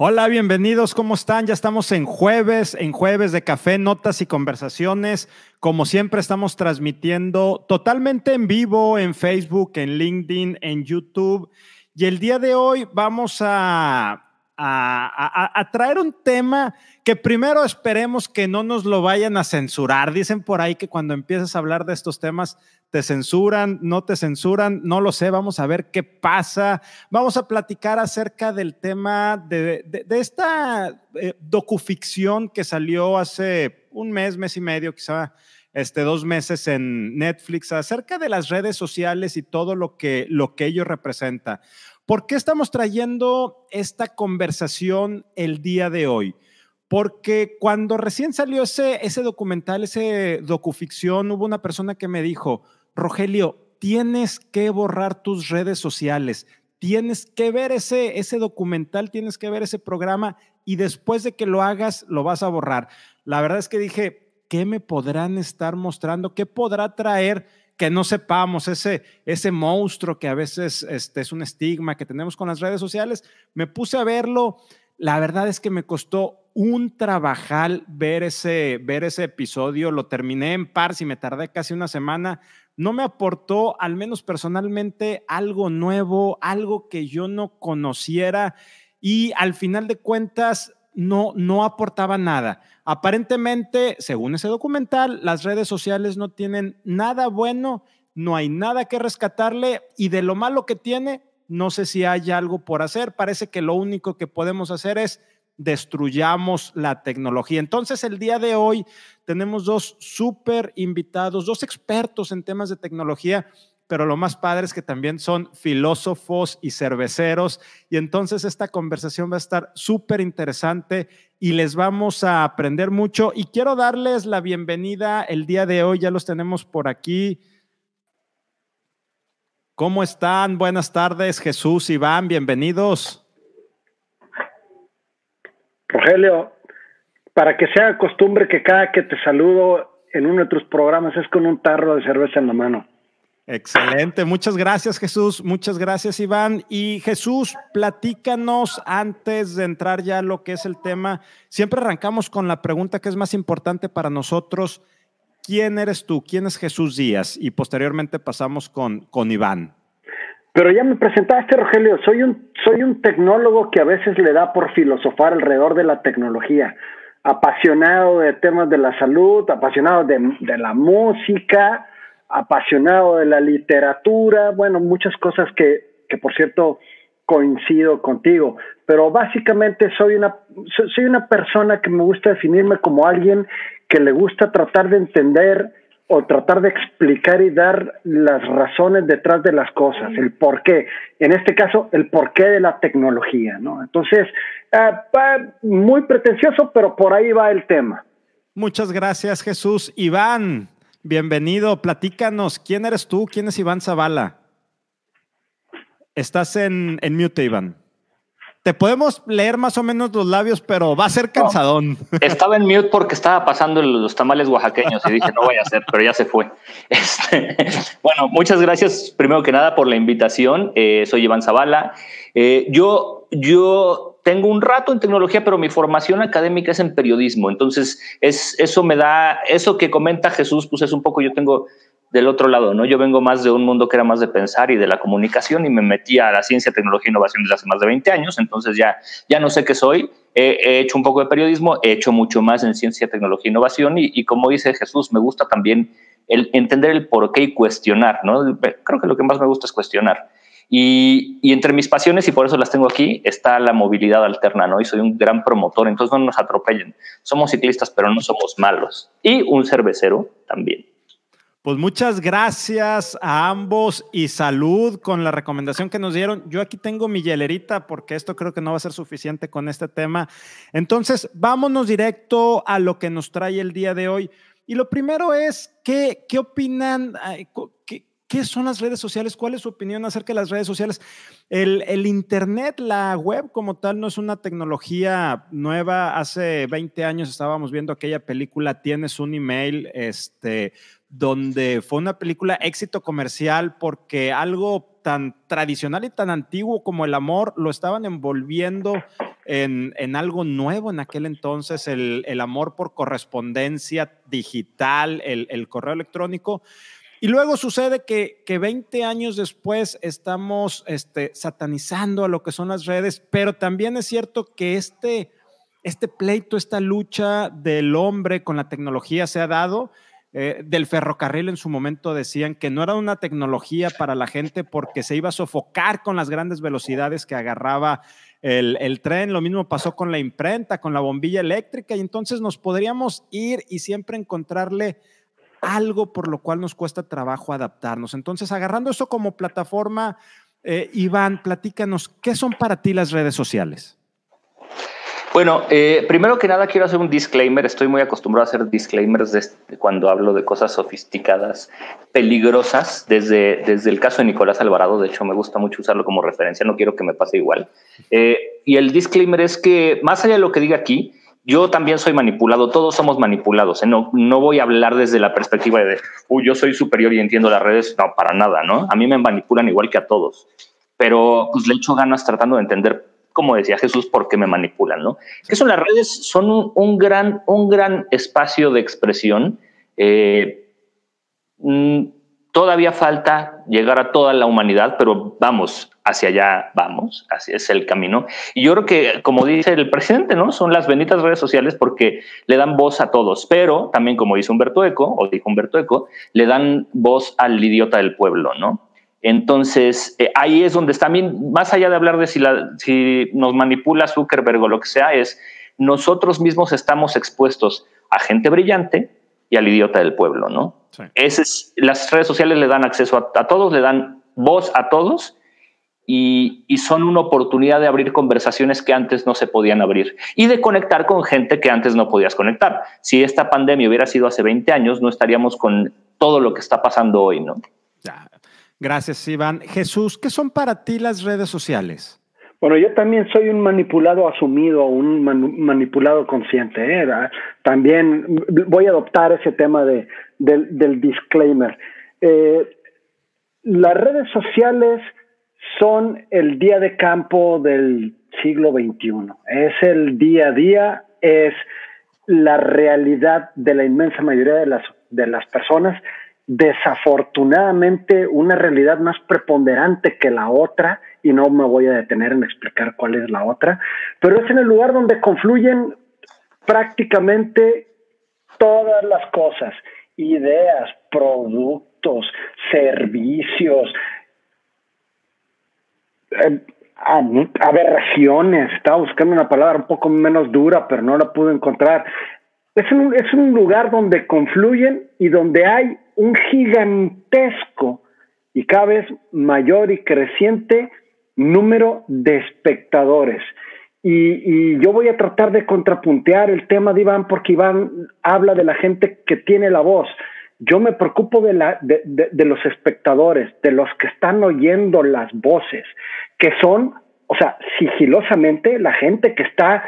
Hola, bienvenidos, ¿cómo están? Ya estamos en jueves, en jueves de café, notas y conversaciones. Como siempre, estamos transmitiendo totalmente en vivo en Facebook, en LinkedIn, en YouTube. Y el día de hoy vamos a, a, traer un tema que primero esperemos que no nos lo vayan a censurar. Dicen por ahí que cuando empiezas a hablar de estos temas te censuran, no te censuran, no lo sé, vamos a ver qué pasa. Vamos a platicar acerca del tema de, esta eh, docuficción que salió hace un mes, mes y medio, quizá este, dos meses en Netflix, acerca de las redes sociales y todo lo que, lo que ello representa. ¿Por qué estamos trayendo esta conversación el día de hoy? Porque cuando recién salió ese, ese documental, ese docuficción, hubo una persona que me dijo, Rogelio, tienes que borrar tus redes sociales, tienes que ver ese, ese documental, tienes que ver ese programa y después de que lo hagas, lo vas a borrar. La verdad es que dije, ¿qué me podrán estar mostrando? ¿Qué podrá traer que no sepamos ese, ese monstruo que a veces este, es un estigma que tenemos con las redes sociales? Me puse a verlo. La verdad es que me costó un trabajal ver ese, ver ese episodio. Lo terminé en par, y me tardé casi una semana no me aportó, al menos personalmente, algo nuevo, algo que yo no conociera y al final de cuentas no, no aportaba nada. Aparentemente, según ese documental, las redes sociales no tienen nada bueno, no hay nada que rescatarle y de lo malo que tiene, no sé si hay algo por hacer. Parece que lo único que podemos hacer es destruyamos la tecnología. Entonces, el día de hoy tenemos dos súper invitados, dos expertos en temas de tecnología, pero lo más padre es que también son filósofos y cerveceros. Y entonces esta conversación va a estar súper interesante y les vamos a aprender mucho. Y quiero darles la bienvenida el día de hoy, ya los tenemos por aquí. ¿Cómo están? Buenas tardes, Jesús, Iván, bienvenidos. Rogelio, para que sea costumbre que cada que te saludo en uno de tus programas es con un tarro de cerveza en la mano. Excelente, muchas gracias Jesús, muchas gracias Iván. Y Jesús, platícanos antes de entrar ya a lo que es el tema. Siempre arrancamos con la pregunta que es más importante para nosotros. ¿Quién eres tú? ¿Quién es Jesús Díaz? Y posteriormente pasamos con, con Iván. Pero ya me presentaste, Rogelio, soy un, soy un tecnólogo que a veces le da por filosofar alrededor de la tecnología, apasionado de temas de la salud, apasionado de, de la música, apasionado de la literatura, bueno, muchas cosas que, que por cierto coincido contigo, pero básicamente soy una, soy una persona que me gusta definirme como alguien que le gusta tratar de entender o tratar de explicar y dar las razones detrás de las cosas, el por qué. En este caso, el porqué de la tecnología, ¿no? Entonces, ah, muy pretencioso, pero por ahí va el tema. Muchas gracias, Jesús. Iván, bienvenido. Platícanos, ¿quién eres tú? ¿Quién es Iván Zavala? Estás en, en mute, Iván. Te podemos leer más o menos los labios, pero va a ser cansadón. estaba en mute porque estaba pasando los tamales oaxaqueños y dije, no voy a hacer, pero ya se fue. Este, bueno, muchas gracias primero que nada por la invitación. Eh, soy Iván Zavala. Eh, yo, yo tengo un rato en tecnología, pero mi formación académica es en periodismo. Entonces, es, eso me da, eso que comenta Jesús, pues es un poco, yo tengo del otro lado, ¿no? Yo vengo más de un mundo que era más de pensar y de la comunicación y me metí a la ciencia, tecnología e innovación desde hace más de 20 años, entonces ya, ya no sé qué soy, he, hecho un poco de periodismo, he hecho mucho más en ciencia, tecnología e innovación y, como dice Jesús, me gusta también el entender el por qué y cuestionar, ¿no? Creo que lo que más me gusta es cuestionar. Y, y, entre mis pasiones, y por eso las tengo aquí, está la movilidad alterna, ¿no? Y soy un gran promotor, entonces no nos atropellen. Somos ciclistas, pero no somos malos. Y un cervecero también. Pues muchas gracias a ambos y salud con la recomendación que nos dieron. Yo aquí tengo mi hielerita porque esto creo que no va a ser suficiente con este tema. Entonces, vámonos directo a lo que nos trae el día de hoy. Y lo primero es, ¿qué, qué opinan? ¿Qué, ¿Qué son las redes sociales? ¿Cuál es su opinión acerca de las redes sociales? El, el, Internet, la web como tal, no es una tecnología nueva. Hace 20 años estábamos viendo aquella película, Tienes un email, este, donde fue una película éxito comercial porque algo tan tradicional y tan antiguo como el amor lo estaban envolviendo en, en algo nuevo en aquel entonces, el, el amor por correspondencia digital, el, el correo electrónico. Y luego sucede que, que 20 años después estamos este, satanizando a lo que son las redes, pero también es cierto que este, este pleito, esta lucha del hombre con la tecnología se ha dado. Eh, del ferrocarril en su momento decían que no era una tecnología para la gente porque se iba a sofocar con las grandes velocidades que agarraba el, tren. Lo mismo pasó con la imprenta, con la bombilla eléctrica, y entonces nos podríamos ir y siempre encontrarle algo por lo cual nos cuesta trabajo adaptarnos. Entonces, agarrando eso como plataforma, eh, Iván, platícanos, ¿qué son para ti las redes sociales? Bueno, eh, primero que nada quiero hacer un disclaimer. Estoy muy acostumbrado a hacer disclaimers este, cuando hablo de cosas sofisticadas, peligrosas, desde, desde el caso de Nicolás Alvarado. De hecho, me gusta mucho usarlo como referencia. No quiero que me pase igual. Eh, y el disclaimer es que, más allá de lo que diga aquí, yo también soy manipulado, todos somos manipulados. ¿eh? No, no voy a hablar desde la perspectiva de, uy, yo soy superior y entiendo las redes. No, para nada, ¿no? A mí me manipulan igual que a todos. Pero pues le echo ganas tratando de entender, como decía Jesús, por qué me manipulan, ¿no? Que son las redes? Son un, un gran, un gran espacio de expresión. Eh, mm, todavía falta llegar a toda la humanidad, pero vamos, hacia allá vamos, así es el camino. Y yo creo que, como dice el presidente, ¿no? Son las benditas redes sociales porque le dan voz a todos, pero también, como dice Humberto Eco, o dijo Humberto Eco, le dan voz al idiota del pueblo, ¿no? Entonces, eh, ahí es donde está, también, más allá de hablar de si, la, si nos manipula Zuckerberg o lo que sea, es nosotros mismos estamos expuestos a gente brillante y al idiota del pueblo, ¿no? Sí. Es, las redes sociales le dan acceso a, a, todos, le dan voz a todos y, y, son una oportunidad de abrir conversaciones que antes no se podían abrir y de conectar con gente que antes no podías conectar. Si esta pandemia hubiera sido hace 20 años, no estaríamos con todo lo que está pasando hoy, ¿no? Ya. Gracias, Iván. Jesús, ¿qué son para ti las redes sociales? Bueno, yo también soy un manipulado asumido, un man manipulado consciente. ¿eh? También voy a adoptar ese tema de del disclaimer. Eh, las redes sociales son el día de campo del siglo XXI. Es el día a día, es la realidad de la inmensa mayoría de las, de las personas. Desafortunadamente, una realidad más preponderante que la otra, y no me voy a detener en explicar cuál es la otra, pero es en el lugar donde confluyen prácticamente todas las cosas, ideas, productos, servicios, eh, aberraciones, estaba buscando una palabra un poco menos dura, pero no la pude encontrar. Es un, es un lugar donde confluyen y donde hay un gigantesco y cada vez mayor y creciente número de espectadores. Y, yo voy a tratar de contrapuntear el tema de Iván porque Iván habla de la gente que tiene la voz. Yo me preocupo de, la, de, de, los espectadores, de los que están oyendo las voces, que son, o sea, sigilosamente la gente que está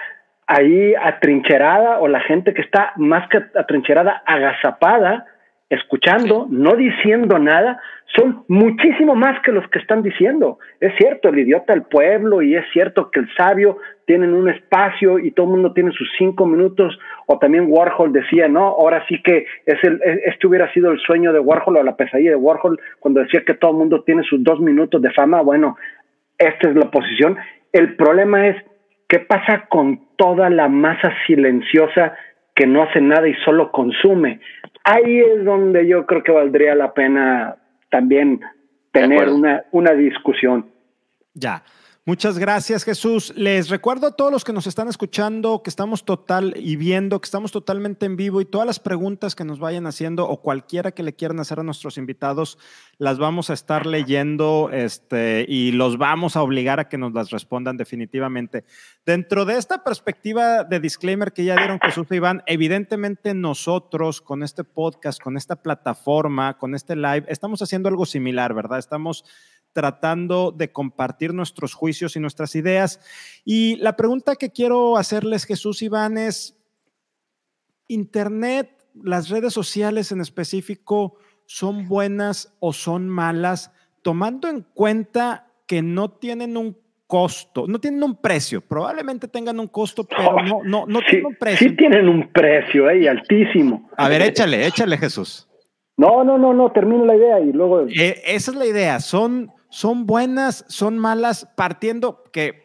ahí atrincherada o la gente que está más que atrincherada, agazapada, escuchando, no diciendo nada, son muchísimo más que los que están diciendo. Es cierto, el idiota del pueblo y es cierto que el sabio tienen un espacio y todo el mundo tiene sus cinco minutos, o también Warhol decía, no, ahora sí que es el, este hubiera sido el sueño de Warhol o la pesadilla de Warhol cuando decía que todo el mundo tiene sus dos minutos de fama, bueno, esta es la posición. El problema es, ¿qué pasa con toda la masa silenciosa que no hace nada y solo consume? Ahí es donde yo creo que valdría la pena también tener una, una discusión. Ya. Muchas gracias, Jesús. Les recuerdo a todos los que nos están escuchando que estamos total y viendo, que estamos totalmente en vivo y todas las preguntas que nos vayan haciendo o cualquiera que le quieran hacer a nuestros invitados, las vamos a estar leyendo este, y los vamos a obligar a que nos las respondan definitivamente. Dentro de esta perspectiva de disclaimer que ya dieron Jesús y Iván, evidentemente nosotros con este podcast, con esta plataforma, con este live, estamos haciendo algo similar, ¿verdad? Estamos tratando de compartir nuestros juicios y nuestras ideas. Y la pregunta que quiero hacerles, Jesús Iván, es, ¿Internet, las redes sociales en específico, son buenas o son malas, tomando en cuenta que no tienen un costo, no tienen un precio, probablemente tengan un costo, pero no, no, no tienen un precio. Sí tienen un precio, eh, altísimo. A ver, échale, échale, Jesús. No, no, no, no, termino la idea y luego. Eh, esa es la idea. Son, son buenas, son malas, partiendo que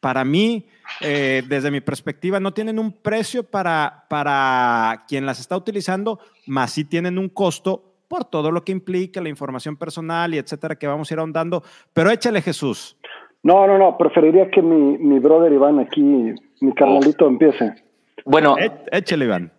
para mí, eh, desde mi perspectiva, no tienen un precio para, para quien las está utilizando, más sí tienen un costo por todo lo que implica la información personal y etcétera que vamos a ir ahondando. Pero échale, Jesús. No, no, no, preferiría que mi, mi brother Iván aquí, mi carnalito, empiece. Bueno, échale, Iván.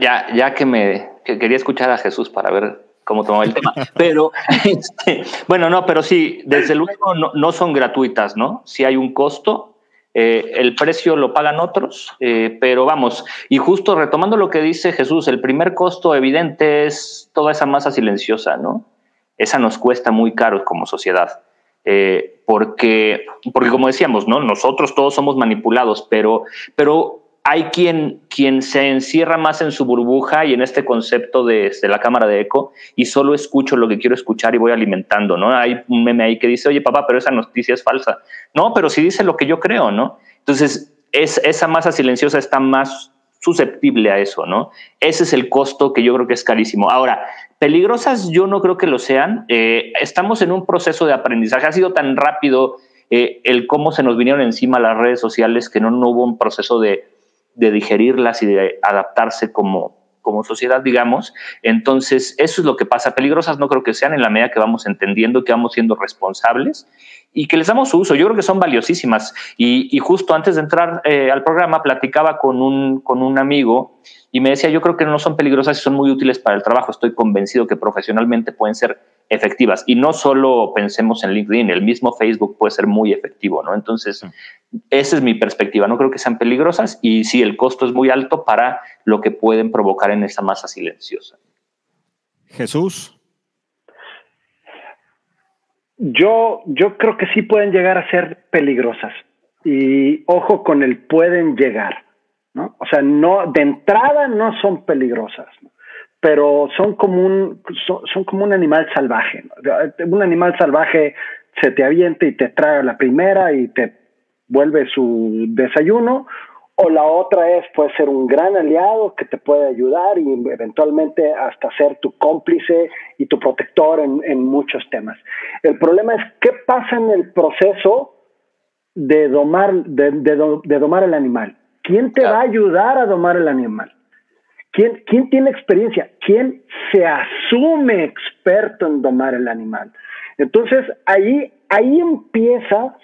Ya, ya que me quería escuchar a Jesús para ver cómo tomaba el tema, pero este, bueno, no, pero sí, desde luego no, no son gratuitas, ¿no? Si hay un costo, eh, el precio lo pagan otros, eh, pero vamos, y justo retomando lo que dice Jesús, el primer costo evidente es toda esa masa silenciosa, ¿no? Esa nos cuesta muy caro como sociedad. Eh, porque, porque como decíamos, ¿no? Nosotros todos somos manipulados, pero, pero hay quien, quien se encierra más en su burbuja y en este concepto de, la cámara de eco y solo escucho lo que quiero escuchar y voy alimentando, ¿no? Hay un meme ahí que dice, oye papá, pero esa noticia es falsa. No, pero sí dice lo que yo creo, ¿no? Entonces, es, esa masa silenciosa está más susceptible a eso, ¿no? Ese es el costo que yo creo que es carísimo. Ahora, peligrosas yo no creo que lo sean. Eh, estamos en un proceso de aprendizaje. Ha sido tan rápido eh, el cómo se nos vinieron encima las redes sociales que no hubo un proceso de de digerirlas y de adaptarse como, como sociedad, digamos. Entonces, eso es lo que pasa. Peligrosas no creo que sean en la medida que vamos entendiendo, que vamos siendo responsables y que les damos uso. Yo creo que son valiosísimas. Y, justo antes de entrar eh, al programa, platicaba con un, con un amigo y me decía, yo creo que no son peligrosas y son muy útiles para el trabajo. Estoy convencido que profesionalmente pueden ser efectivas. Y no solo pensemos en LinkedIn, el mismo Facebook puede ser muy efectivo, ¿no? Entonces, esa es mi perspectiva. No creo que sean peligrosas y sí, el costo es muy alto para lo que pueden provocar en esa masa silenciosa. Jesús. Yo, yo creo que sí pueden llegar a ser peligrosas. Y ojo con el pueden llegar, ¿no? O sea, no, de entrada no son peligrosas. ¿no? Pero son como un, son, como un animal salvaje. Un animal salvaje se te avienta y te trae la primera y te vuelve su desayuno, o la otra es, puede ser un gran aliado que te puede ayudar y eventualmente hasta ser tu cómplice y tu protector en, en muchos temas. El problema es qué pasa en el proceso de domar, de, de, domar el animal. ¿Quién te va a ayudar a domar el animal? ¿Quién, ¿Quién tiene experiencia? ¿Quién se asume experto en domar el animal? Entonces ahí, ahí empieza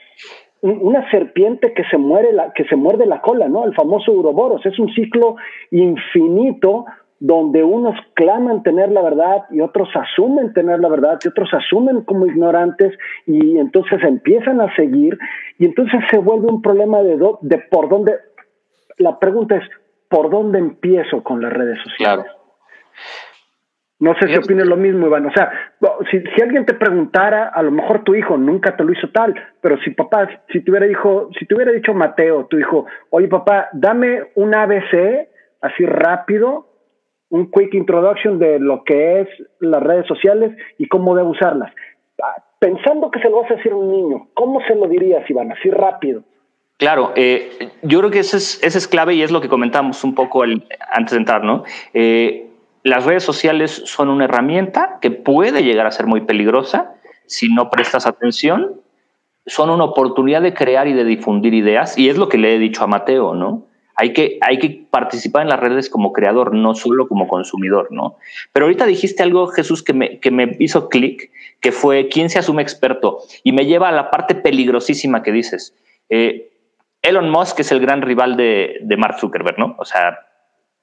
una serpiente que se, muere la, que se muerde la cola, ¿no? El famoso Uroboros. Es un ciclo infinito donde unos claman tener la verdad y otros asumen tener la verdad y otros asumen como ignorantes y entonces empiezan a seguir y entonces se vuelve un problema de por dónde. La pregunta es, ¿por dónde empiezo con las redes sociales? Claro. No sé si opines lo mismo, Iván. O sea, si, si, alguien te preguntara, a lo mejor tu hijo nunca te lo hizo tal, pero si papá, si te hubiera, dicho, si te hubiera dicho Mateo, tu hijo, oye papá, dame un ABC así rápido, un quick introduction de lo que es las redes sociales y cómo debo usarlas. Ah, pensando que se lo vas a decir a un niño, ¿cómo se lo dirías, Iván? Así rápido. Claro, eh, yo creo que ese es, ese es, clave y es lo que comentamos un poco antes de entrar, ¿no? Eh, las redes sociales son una herramienta que puede llegar a ser muy peligrosa si no prestas atención. Son una oportunidad de crear y de difundir ideas y es lo que le he dicho a Mateo, ¿no? Hay que, hay que participar en las redes como creador, no solo como consumidor, ¿no? Pero ahorita dijiste algo, Jesús, que me, que me hizo clic, que fue quién se asume experto y me lleva a la parte peligrosísima que dices. Eh, Elon Musk es el gran rival de, Mark Zuckerberg, ¿no? O sea,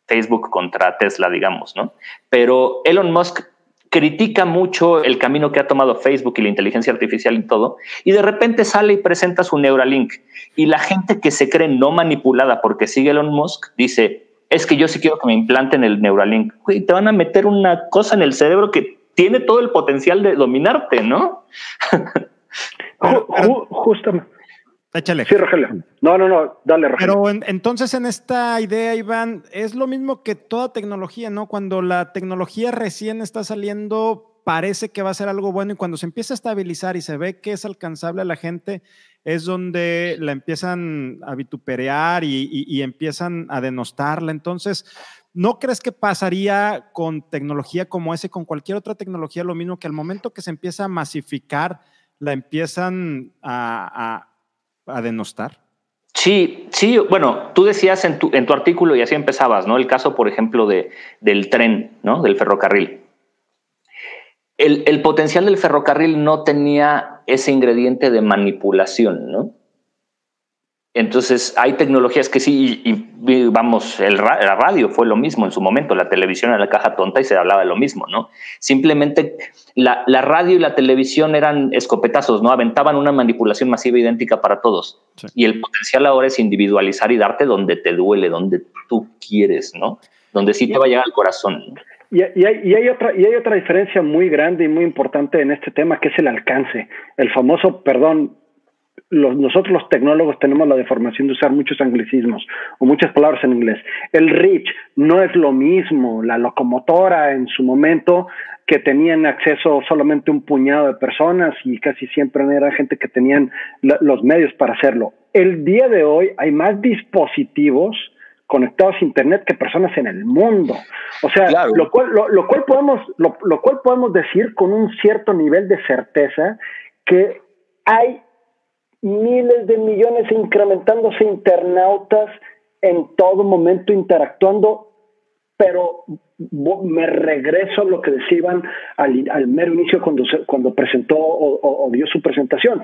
Facebook contra Tesla, digamos, ¿no? Pero Elon Musk critica mucho el camino que ha tomado Facebook y la inteligencia artificial y todo, y de repente sale y presenta su Neuralink. Y la gente que se cree no manipulada porque sigue Elon Musk dice, es que yo sí quiero que me implanten el Neuralink. Y te van a meter una cosa en el cerebro que tiene todo el potencial de dominarte, ¿no? Justamente. Échale. Sí, Rogelio. No, no, no, dale, Rogelio. Pero entonces en esta idea, Iván, es lo mismo que toda tecnología, ¿no? Cuando la tecnología recién está saliendo, parece que va a ser algo bueno y cuando se empieza a estabilizar y se ve que es alcanzable a la gente, es donde la empiezan a vituperar y, empiezan a denostarla. Entonces, ¿no crees que pasaría con tecnología como ese, con cualquier otra tecnología, lo mismo que al momento que se empieza a masificar, la empiezan a, denostar? Sí, sí, bueno, tú decías en tu, en tu, artículo y así empezabas, ¿no? El caso, por ejemplo, de, del tren, ¿no? Del ferrocarril el, potencial del ferrocarril no tenía ese ingrediente de manipulación, ¿no? Entonces, hay tecnologías que sí, y, vamos, el, la radio fue lo mismo en su momento, la televisión era la caja tonta y se hablaba de lo mismo, ¿no? Simplemente la, radio y la televisión eran escopetazos, ¿no? Aventaban una manipulación masiva idéntica para todos. Y el potencial ahora es individualizar y darte donde te duele, donde tú quieres, ¿no? Donde sí te va a llegar al corazón. Y, hay, otra, y hay otra diferencia muy grande y muy importante en este tema, que es el alcance. El famoso, perdón, nosotros los tecnólogos tenemos la deformación de usar muchos anglicismos o muchas palabras en inglés. El reach no es lo mismo. La locomotora en su momento que tenían acceso solamente un puñado de personas y casi siempre era gente que tenían los medios para hacerlo. El día de hoy hay más dispositivos conectados a internet que personas en el mundo. O sea, lo, cual, lo, cual podemos, lo, cual podemos decir con un cierto nivel de certeza que hay miles de millones incrementándose internautas en todo momento interactuando, pero me regreso a lo que decían al, al mero inicio cuando, cuando presentó o dio su presentación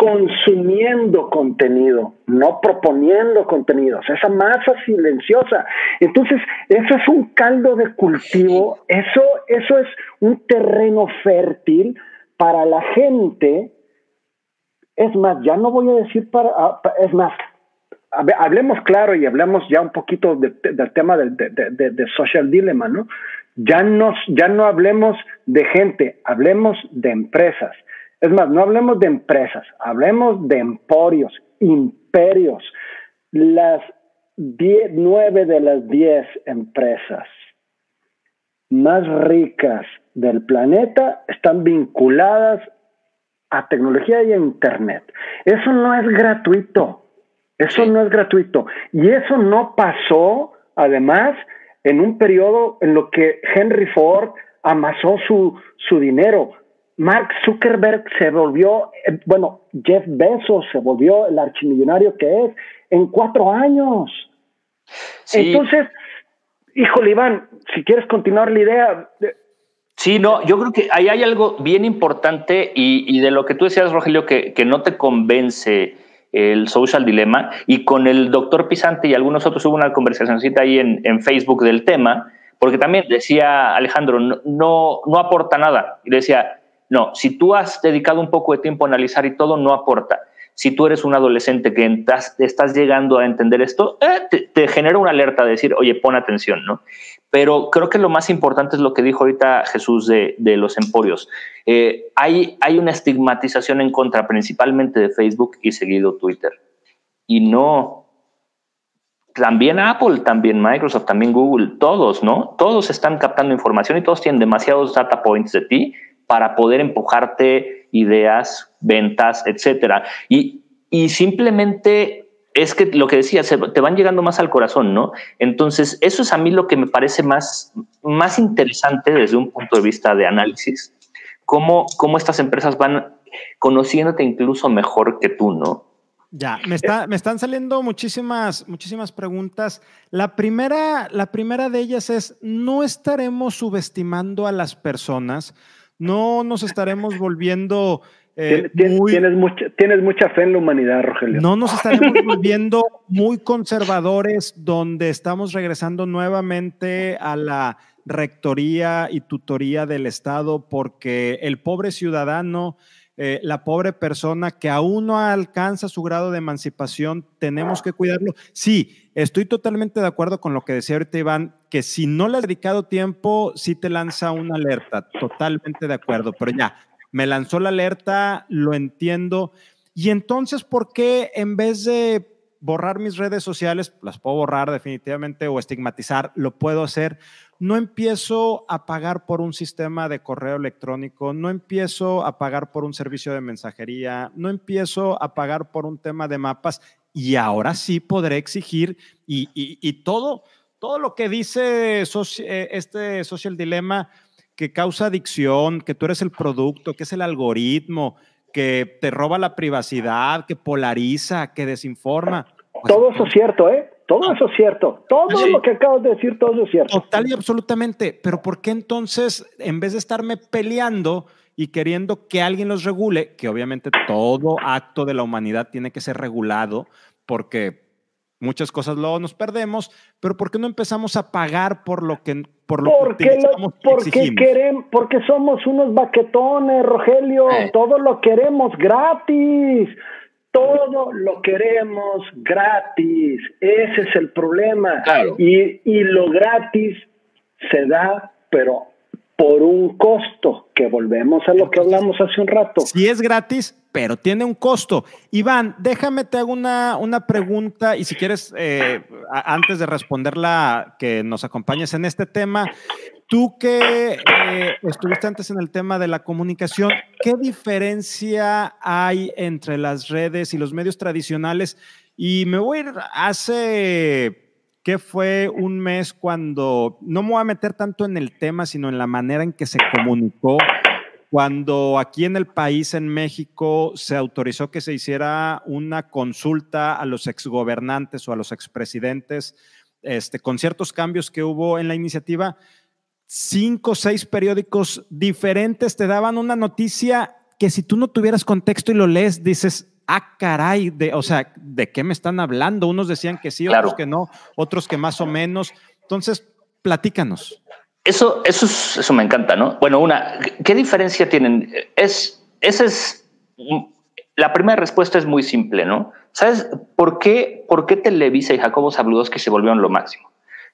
consumiendo contenido, no proponiendo contenidos, esa masa silenciosa. Entonces, eso es un caldo de cultivo, eso, eso es un terreno fértil para la gente. Es más, ya no voy a decir para, ah, es más, hablemos claro y hablemos ya un poquito del tema del de, social dilemma, ¿no? Ya, nos, ya no hablemos de gente, hablemos de empresas. Es más, no hablemos de empresas, hablemos de emporios, imperios. Las nueve de las diez empresas más ricas del planeta están vinculadas a tecnología y a Internet. Eso no es gratuito. Eso no es gratuito. Y eso no pasó, además, en un periodo en lo que Henry Ford amasó su, su dinero. Mark Zuckerberg se volvió, eh, bueno, Jeff Bezos se volvió el archimillonario que es en cuatro años. Entonces, híjole, Iván, si quieres continuar la idea. Sí, no, yo creo que ahí hay algo bien importante y, de lo que tú decías, Rogelio, que, que no te convence el social dilema y con el doctor Pisante y algunos otros hubo una conversacióncita ahí en, en Facebook del tema, porque también decía Alejandro, no, no, no aporta nada. Y decía, no, si tú has dedicado un poco de tiempo a analizar y todo, no aporta. Si tú eres un adolescente que estás, llegando a entender esto, eh, te, genera una alerta de decir, oye, pon atención, ¿no? Pero creo que lo más importante es lo que dijo ahorita Jesús de, los emporios. Eh, hay, hay una estigmatización en contra principalmente de Facebook y seguido Twitter. Y no, también Apple, también Microsoft, también Google, todos, ¿no? Todos están captando información y todos tienen demasiados data points de ti para poder empujarte ideas, ventas, etcétera. Y, y simplemente es que lo que decía, te van llegando más al corazón, ¿no? Entonces, eso es a mí lo que me parece más, más interesante desde un punto de vista de análisis, cómo, cómo estas empresas van conociéndote incluso mejor que tú, ¿no? Ya, me, está, me están saliendo muchísimas, muchísimas preguntas. La primera, la primera de ellas es, ¿no estaremos subestimando a las personas? no nos estaremos volviendo... Eh, tienes, mucha, tienes mucha fe en la humanidad, Rogelio. No nos estaremos volviendo muy conservadores, donde estamos regresando nuevamente a la rectoría y tutoría del Estado, porque el pobre ciudadano eh, la pobre persona que aún no alcanza su grado de emancipación, tenemos que cuidarlo. Sí, estoy totalmente de acuerdo con lo que decía ahorita Iván, que si no le has dedicado tiempo, sí te lanza una alerta, totalmente de acuerdo, pero ya, me lanzó la alerta, lo entiendo. Y entonces, ¿por qué en vez de borrar mis redes sociales, las puedo borrar definitivamente o estigmatizar, lo puedo hacer. No empiezo a pagar por un sistema de correo electrónico, no empiezo a pagar por un servicio de mensajería, no empiezo a pagar por un tema de mapas y ahora sí podré exigir y, todo, todo lo que dice eh, este social dilema que causa adicción, que tú eres el producto, que es el algoritmo, que te roba la privacidad, que polariza, que desinforma. Pues todo eso es cierto, ¿eh? Todo eso es cierto. Todo lo que acabas de decir, todo eso es cierto. Total y absolutamente. Pero ¿por qué entonces, en vez de estarme peleando y queriendo que alguien los regule, que obviamente todo acto de la humanidad tiene que ser regulado, porque muchas cosas luego nos perdemos, pero ¿por qué no empezamos a pagar por lo que por lo porque que porque queremos, porque somos unos baquetones, Rogelio, todo lo queremos gratis. Todo lo queremos gratis, ese es el problema. Y, y lo gratis se da, pero por un costo, que volvemos a lo que hablamos hace un rato. Si es gratis, pero tiene un costo. Iván, déjame te hago una, una pregunta y si quieres, eh, antes de responderla, que nos acompañes en este tema. Tú que eh, estuviste antes en el tema de la comunicación, ¿qué diferencia hay entre las redes y los medios tradicionales? Y me voy a ir hace que fue un mes cuando, no me voy a meter tanto en el tema, sino en la manera en que se comunicó, cuando aquí en el país, en México, se autorizó que se hiciera una consulta a los exgobernantes o a los expresidentes, este, con ciertos cambios que hubo en la iniciativa, cinco o seis periódicos diferentes te daban una noticia que si tú no tuvieras contexto y lo lees, dices, ah, caray, de, o sea, ¿de qué me están hablando? Unos decían que sí, otros que no, otros que más o menos. Entonces, platícanos. Eso, eso, eso me encanta, ¿no? Bueno, una, ¿qué diferencia tienen? Es, esa es, la primera respuesta es muy simple, ¿no? ¿Sabes por qué, por qué Televisa y Jacobo que se volvieron lo máximo?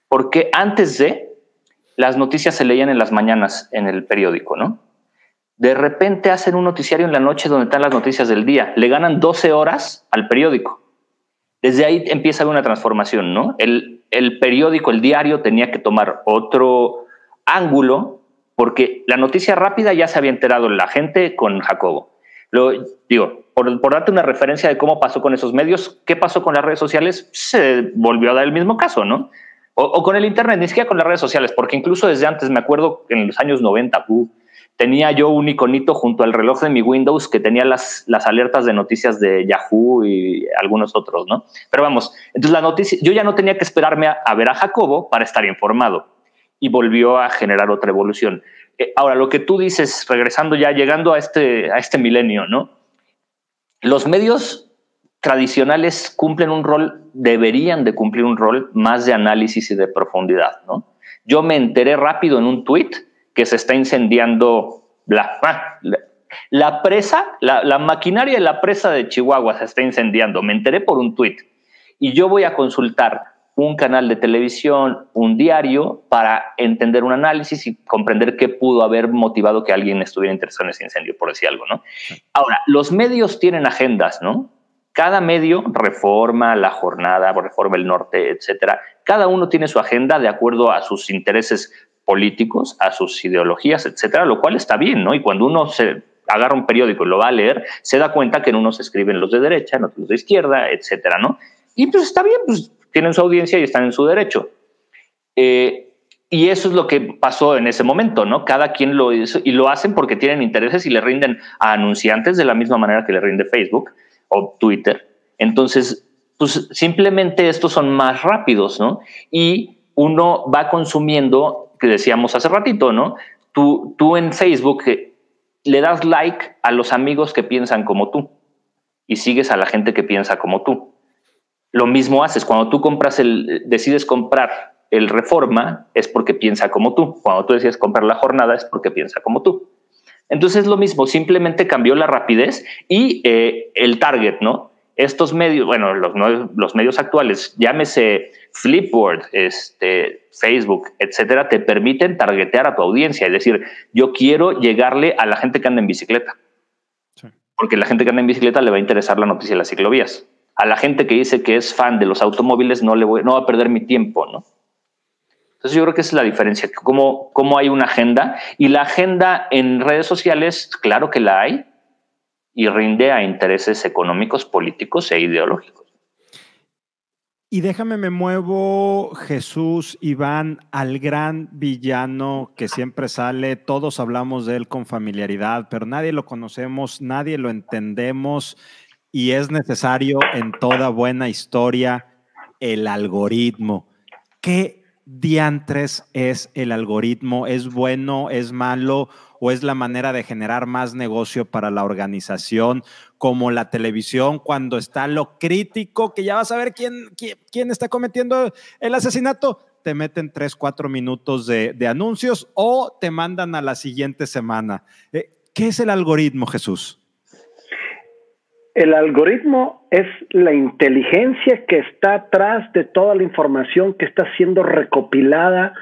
Porque antes de, las noticias se leían en las mañanas en el periódico, ¿no? De repente hacen un noticiario en la noche donde están las noticias del día. Le ganan 12 horas al periódico. Desde ahí empieza una transformación, ¿no? El, el periódico, el diario tenía que tomar otro ángulo porque la noticia rápida ya se había enterado la gente con Jacobo. Lo digo, por, por, darte una referencia de cómo pasó con esos medios, ¿qué pasó con las redes sociales? Se volvió a dar el mismo caso, ¿no? O, con el Internet, ni siquiera con las redes sociales, porque incluso desde antes, me acuerdo en los años 90, uh, tenía yo un iconito junto al reloj de mi Windows que tenía las, las alertas de noticias de Yahoo y algunos otros, ¿no? Pero vamos, entonces la noticia, yo ya no tenía que esperarme a, ver a Jacobo para estar informado y volvió a generar otra evolución. Eh, ahora, lo que tú dices, regresando ya, llegando a este, a este milenio, ¿no? Los medios tradicionales cumplen un rol, deberían de cumplir un rol más de análisis y de profundidad, ¿no? Yo me enteré rápido en un tweet que se está incendiando la, la, presa, la, maquinaria de la presa de Chihuahua se está incendiando. Me enteré por un tuit y yo voy a consultar un canal de televisión, un diario, para entender un análisis y comprender qué pudo haber motivado que alguien estuviera interesado en ese incendio, por decir algo, ¿no? Ahora, los medios tienen agendas, ¿no? Cada medio, Reforma, La Jornada, Reforma el Norte, etcétera, cada uno tiene su agenda de acuerdo a sus intereses políticos, a sus ideologías, etcétera, lo cual está bien, ¿no? Y cuando uno se agarra un periódico y lo va a leer, se da cuenta que en unos escriben los de derecha, en otros de izquierda, etcétera, ¿no? Y pues está bien, pues tienen su audiencia y están en su derecho. Eh, y eso es lo que pasó en ese momento, ¿no? Cada quien lo hizo y lo hacen porque tienen intereses y le rinden a anunciantes de la misma manera que le rinde Facebook o Twitter. Entonces, pues simplemente estos son más rápidos, ¿no? Y uno va consumiendo que decíamos hace ratito, ¿no? Tú, tú en Facebook eh, le das like a los amigos que piensan como tú y sigues a la gente que piensa como tú. Lo mismo haces cuando tú compras el, decides comprar el Reforma es porque piensa como tú. Cuando tú decides comprar la jornada es porque piensa como tú. Entonces es lo mismo, simplemente cambió la rapidez y eh, el target, ¿no? Estos medios, bueno, los, los medios actuales, llámese Flipboard, este, Facebook, etcétera, te permiten targetear a tu audiencia. Es decir, yo quiero llegarle a la gente que anda en bicicleta. Porque la gente que anda en bicicleta le va a interesar la noticia de las ciclovías. A la gente que dice que es fan de los automóviles no le voy, no va a perder mi tiempo, ¿no? Entonces yo creo que esa es la diferencia, cómo, cómo hay una agenda y la agenda en redes sociales, claro que la hay y rinde a intereses económicos, políticos e ideológicos. Y déjame me muevo, Jesús, Iván, al gran villano que siempre sale, todos hablamos de él con familiaridad, pero nadie lo conocemos, nadie lo entendemos y es necesario en toda buena historia el algoritmo. ¿Qué diantres es el algoritmo? ¿Es bueno? ¿Es malo? ¿O es la manera de generar más negocio para la organización? Como la televisión, cuando está lo crítico, que ya vas a ver quién, quién, está cometiendo el asesinato, te meten tres, cuatro minutos de, anuncios o te mandan a la siguiente semana. Eh, ¿Qué es el algoritmo, Jesús? El algoritmo es la inteligencia que está atrás de toda la información que está siendo recopilada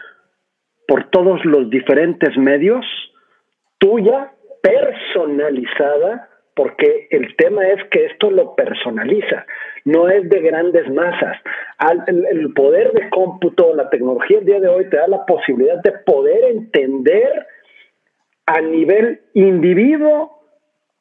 por todos los diferentes medios, tuya, personalizada, porque el tema es que esto lo personaliza, no es de grandes masas. el, poder de cómputo, la tecnología el día de hoy te da la posibilidad de poder entender a nivel individuo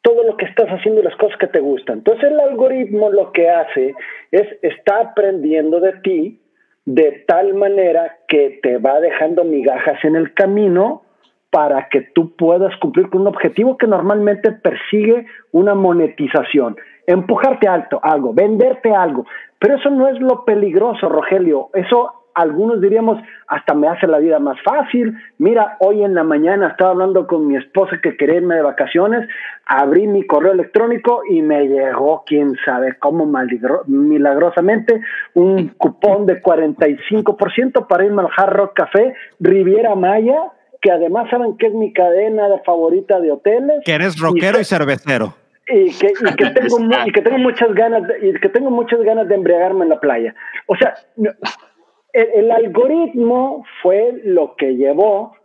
todo lo que estás haciendo y las cosas que te gustan. Entonces el algoritmo lo que hace es está aprendiendo de ti de tal manera que te va dejando migajas en el camino para que tú puedas cumplir con un objetivo que normalmente persigue una monetización, empujarte alto algo, venderte algo. Pero eso no es lo peligroso, Rogelio. Eso algunos diríamos, hasta me hace la vida más fácil. Mira, hoy en la mañana estaba hablando con mi esposa que quería irme de vacaciones, abrí mi correo electrónico y me llegó, quién sabe cómo, milagrosamente, un cupón de 45% para irme al Hard Rock Café Riviera Maya, que además saben que es mi cadena de favorita de hoteles. Que eres rockero y, cervecero. Y que, y que, tengo, y que tengo muchas ganas de, y que tengo muchas ganas de embriagarme en la playa. O sea, el, algoritmo fue lo que llevó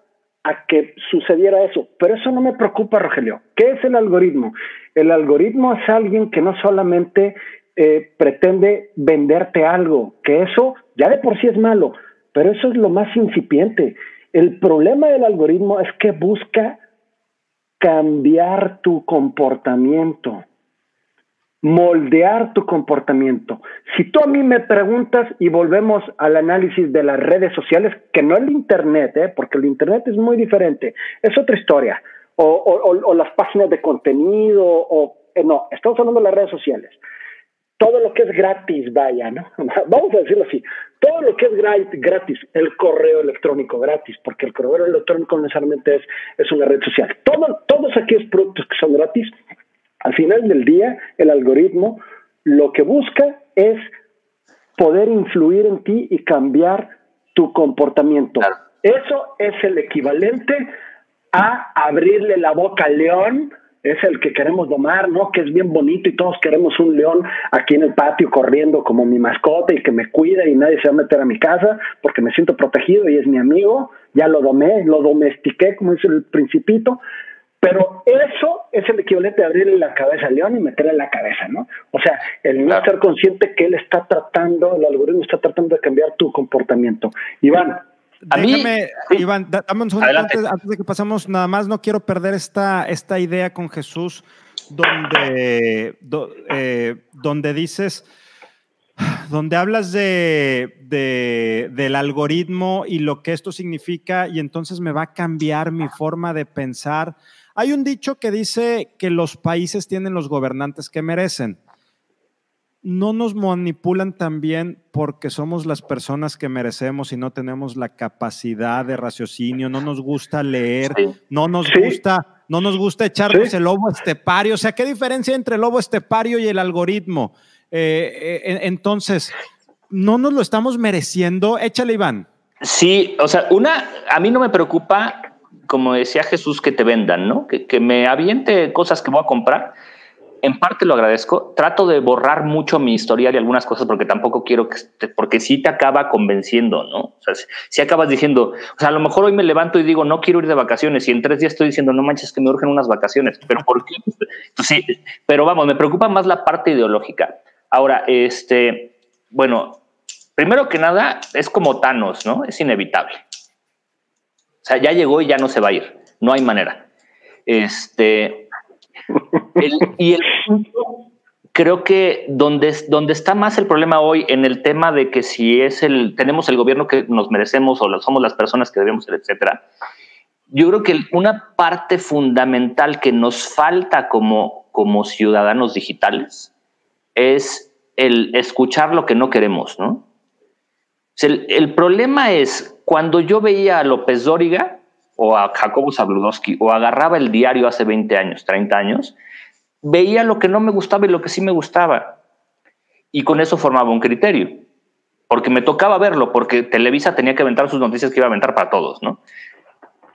a que sucediera eso. Pero eso no me preocupa, Rogelio. ¿Qué es el algoritmo? El algoritmo es alguien que no solamente eh, pretende venderte algo, que eso ya de por sí es malo, pero eso es lo más incipiente. El problema del algoritmo es que busca cambiar tu comportamiento moldear tu comportamiento. Si tú a mí me preguntas y volvemos al análisis de las redes sociales, que no el Internet, ¿eh? porque el Internet es muy diferente, es otra historia, o, las páginas de contenido, o eh, no, estamos hablando de las redes sociales. Todo lo que es gratis, vaya, ¿no? Vamos a decirlo así, todo lo que es gratis, el correo electrónico gratis, porque el correo electrónico necesariamente es, es una red social. Todo, todos aquellos productos que son gratis al final del día, el algoritmo lo que busca es poder influir en ti y cambiar tu comportamiento. Eso es el equivalente a abrirle la boca al león, es el que queremos domar, ¿no? Que es bien bonito y todos queremos un león aquí en el patio corriendo como mi mascota y que me cuida y nadie se va a meter a mi casa porque me siento protegido y es mi amigo, ya lo domé, lo domestiqué, como dice el principito, pero eso es el equivalente de abrirle la cabeza al león y meterle la cabeza, ¿no? O sea, el no estar consciente que él está tratando, el algoritmo está tratando de cambiar tu comportamiento. Iván. A Déjame, Iván, dame un segundo antes, de que pasamos, nada más no quiero perder esta, esta idea con Jesús, donde, eh, donde dices, donde hablas de, de, del algoritmo y lo que esto significa, y entonces me va a cambiar mi forma de pensar hay un dicho que dice que los países tienen los gobernantes que merecen. No nos manipulan también porque somos las personas que merecemos y no tenemos la capacidad de raciocinio, no nos gusta leer, no nos gusta, no nos gusta echarnos el lobo estepario. O sea, ¿qué diferencia entre el lobo estepario y el algoritmo? Eh, eh, entonces, ¿no nos lo estamos mereciendo? Échale, Iván. Sí, o sea, una, a mí no me preocupa como decía Jesús, que te vendan, ¿no? Que, me aviente cosas que voy a comprar. En parte lo agradezco. Trato de borrar mucho mi historial y algunas cosas porque tampoco quiero que, porque sí te acaba convenciendo, ¿no? O sea, si, acabas diciendo, o sea, a lo mejor hoy me levanto y digo, no quiero ir de vacaciones y en tres días estoy diciendo, no manches, que me urgen unas vacaciones. Pero ¿por qué? Pues, sí, pero vamos, me preocupa más la parte ideológica. Ahora, este, bueno, primero que nada, es como Thanos, ¿no? Es inevitable. Sea, ya llegó y ya no se va a ir. No hay manera. Este, y el creo que donde, donde está más el problema hoy en el tema de que si es el, tenemos el gobierno que nos merecemos o somos las personas que debemos ser, etcétera, yo creo que una parte fundamental que nos falta como, como ciudadanos digitales es el escuchar lo que no queremos, ¿no? El, el problema es cuando yo veía a López Dóriga o a Jacobo Zabludowski o agarraba el diario hace 20 años, 30 años, veía lo que no me gustaba y lo que sí me gustaba. Y con eso formaba un criterio. Porque me tocaba verlo, porque Televisa tenía que aventar sus noticias que iba a aventar para todos, ¿no?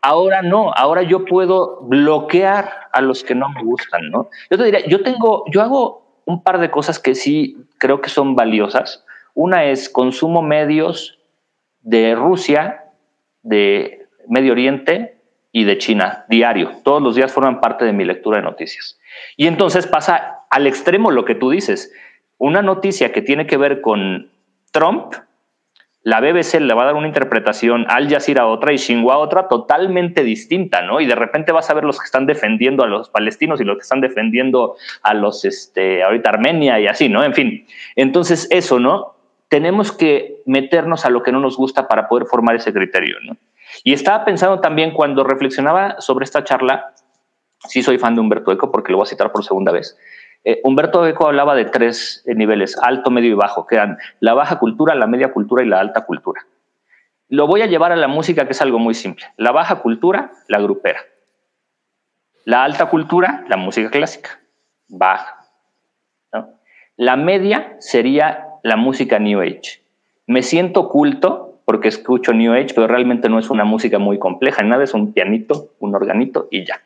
Ahora no, ahora yo puedo bloquear a los que no me gustan, ¿no? Yo te diría, yo tengo, yo hago un par de cosas que sí creo que son valiosas. Una es consumo medios de Rusia, de Medio Oriente y de China, diario. Todos los días forman parte de mi lectura de noticias. Y entonces pasa al extremo lo que tú dices. Una noticia que tiene que ver con Trump, la BBC le va a dar una interpretación, Al Jazeera otra y Xinhua otra totalmente distinta, ¿no? Y de repente vas a ver los que están defendiendo a los palestinos y los que están defendiendo a los, este, ahorita Armenia y así, ¿no? En fin, entonces eso, ¿no? Tenemos que meternos a lo que no nos gusta para poder formar ese criterio. Y estaba pensando también cuando reflexionaba sobre esta charla, sí soy fan de Humberto Eco porque lo voy a citar por segunda vez. Eh, Humberto Eco hablaba de tres eh, niveles, alto, medio y bajo, que eran la baja cultura, la media cultura y la alta cultura. Lo voy a llevar a la música, que es algo muy simple. La baja cultura, la grupera. La alta cultura, la música clásica, baja. La media sería la música New Age. Me siento culto porque escucho New Age, pero realmente no es una música muy compleja, nada, es un pianito, un organito y ya.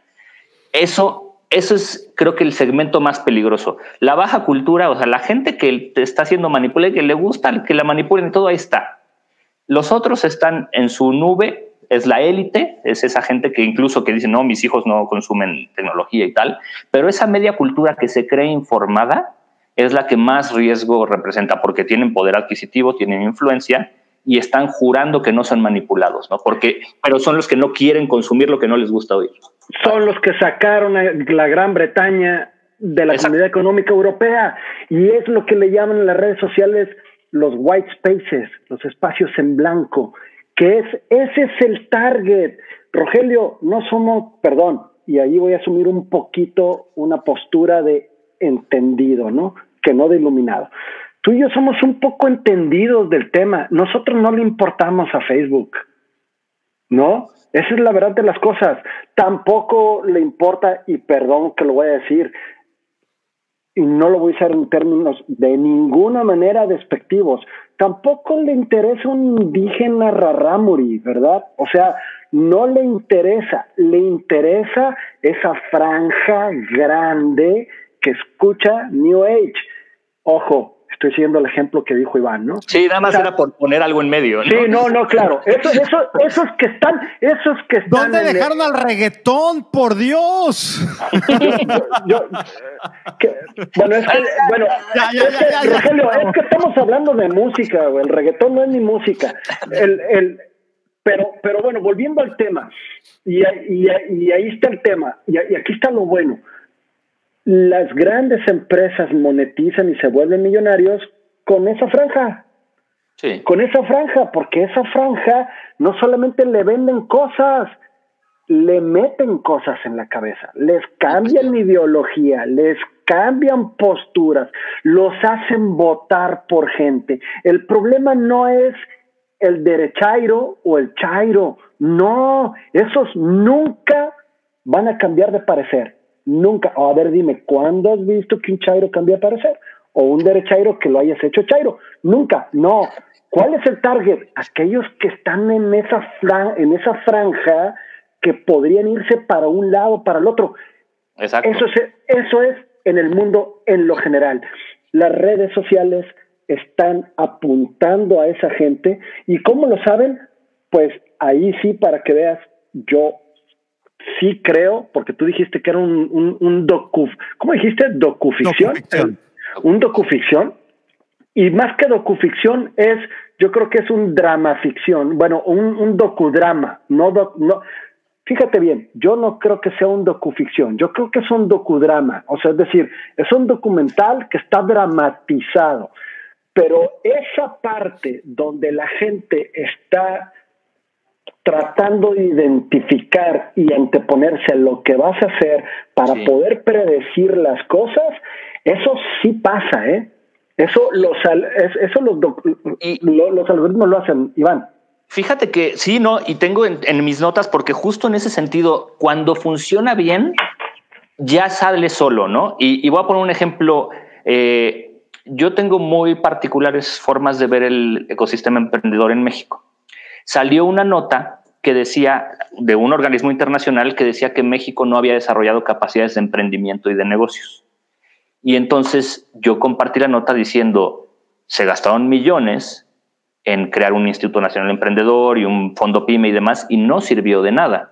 Eso, eso es, creo que el segmento más peligroso. La baja cultura, o sea, la gente que te está haciendo manipular, que le gusta que la manipulen, todo ahí está. Los otros están en su nube, es la élite, es esa gente que incluso que dice, no, mis hijos no consumen tecnología y tal, pero esa media cultura que se cree informada es la que más riesgo representa porque tienen poder adquisitivo, tienen influencia y están jurando que no son manipulados, ¿no? Porque, pero son los que no quieren consumir lo que no les gusta oír son los que sacaron a la Gran Bretaña de la Comunidad Económica Europea y es lo que le llaman en las redes sociales los white spaces, los espacios en blanco, que es ese es el target. Rogelio, no somos, perdón, y ahí voy a asumir un poquito una postura de entendido, ¿no? Que no de iluminado. Tú y yo somos un poco entendidos del tema. Nosotros no le importamos a Facebook, ¿no? Esa es la verdad de las cosas. Tampoco le importa, y perdón que lo voy a decir, y no lo voy a usar en términos de ninguna manera despectivos, tampoco le interesa un indígena rarámuri, ¿verdad? O sea, no le interesa, le interesa esa franja grande que escucha NewAge. Ojo, estoy siguiendo el ejemplo que dijo Iván, ¿no? Sí, nada más era por poner algo en medio. ¿no? Sí, no, no, claro. Eso, eso, esos que están, esos que están. ¿Dónde dejaron al reggaetón? Por Dios. bueno, es que, bueno, Rogelio, es que estamos hablando de música, güey. El reggaetón no es ni música. El, el, pero, pero bueno, volviendo al tema, y, y, y ahí está el tema, y, y aquí está lo bueno las grandes empresas monetizan y se vuelven millonarios con esa franja. Sí. Con esa franja, porque esa franja no solamente le venden cosas, le meten cosas en la cabeza, les cambian ideología, les cambian posturas, los hacen votar por gente. El problema no es el derechairo o el chairo, no, esos nunca van a cambiar de parecer. Nunca. a ver, dime, ¿cuándo has visto que un chairo cambia de parecer? O un derechairo que lo hayas hecho chairo. Nunca. No. ¿Cuál es el target? Aquellos que están en esa, en esa franja que podrían irse para un lado, para el otro. Exacto. Eso es, eso es en el mundo en lo general. Las redes sociales están apuntando a esa gente. ¿Y cómo lo saben? Pues ahí sí, para que veas, yo sí creo, porque tú dijiste que era un, un, un docu, ¿cómo dijiste? Docuficción. Un docuficción. y más que docuficción es, yo creo que es un drama ficción, bueno, un, un docudrama, no, no, fíjate bien, yo no creo que sea un docuficción, yo creo que es un docudrama, o sea, es decir, es un documental que está dramatizado, pero esa parte donde la gente está tratando de identificar y anteponerse a lo que vas a hacer para poder predecir las cosas, eso sí pasa, ¿eh? Eso los, eso los, los algoritmos lo hacen, Iván. Fíjate que sí, no, y tengo en, mis notas, porque justo en ese sentido, cuando funciona bien, ya sale solo, ¿no? Y, voy a poner un ejemplo. Eh, yo tengo muy particulares formas de ver el ecosistema emprendedor en México. Salió una nota que decía, de un organismo internacional, que decía que México no había desarrollado capacidades de emprendimiento y de negocios. Y entonces yo compartí la nota diciendo, se gastaron millones en crear un Instituto Nacional Emprendedor y un fondo PYME y demás, y no sirvió de nada.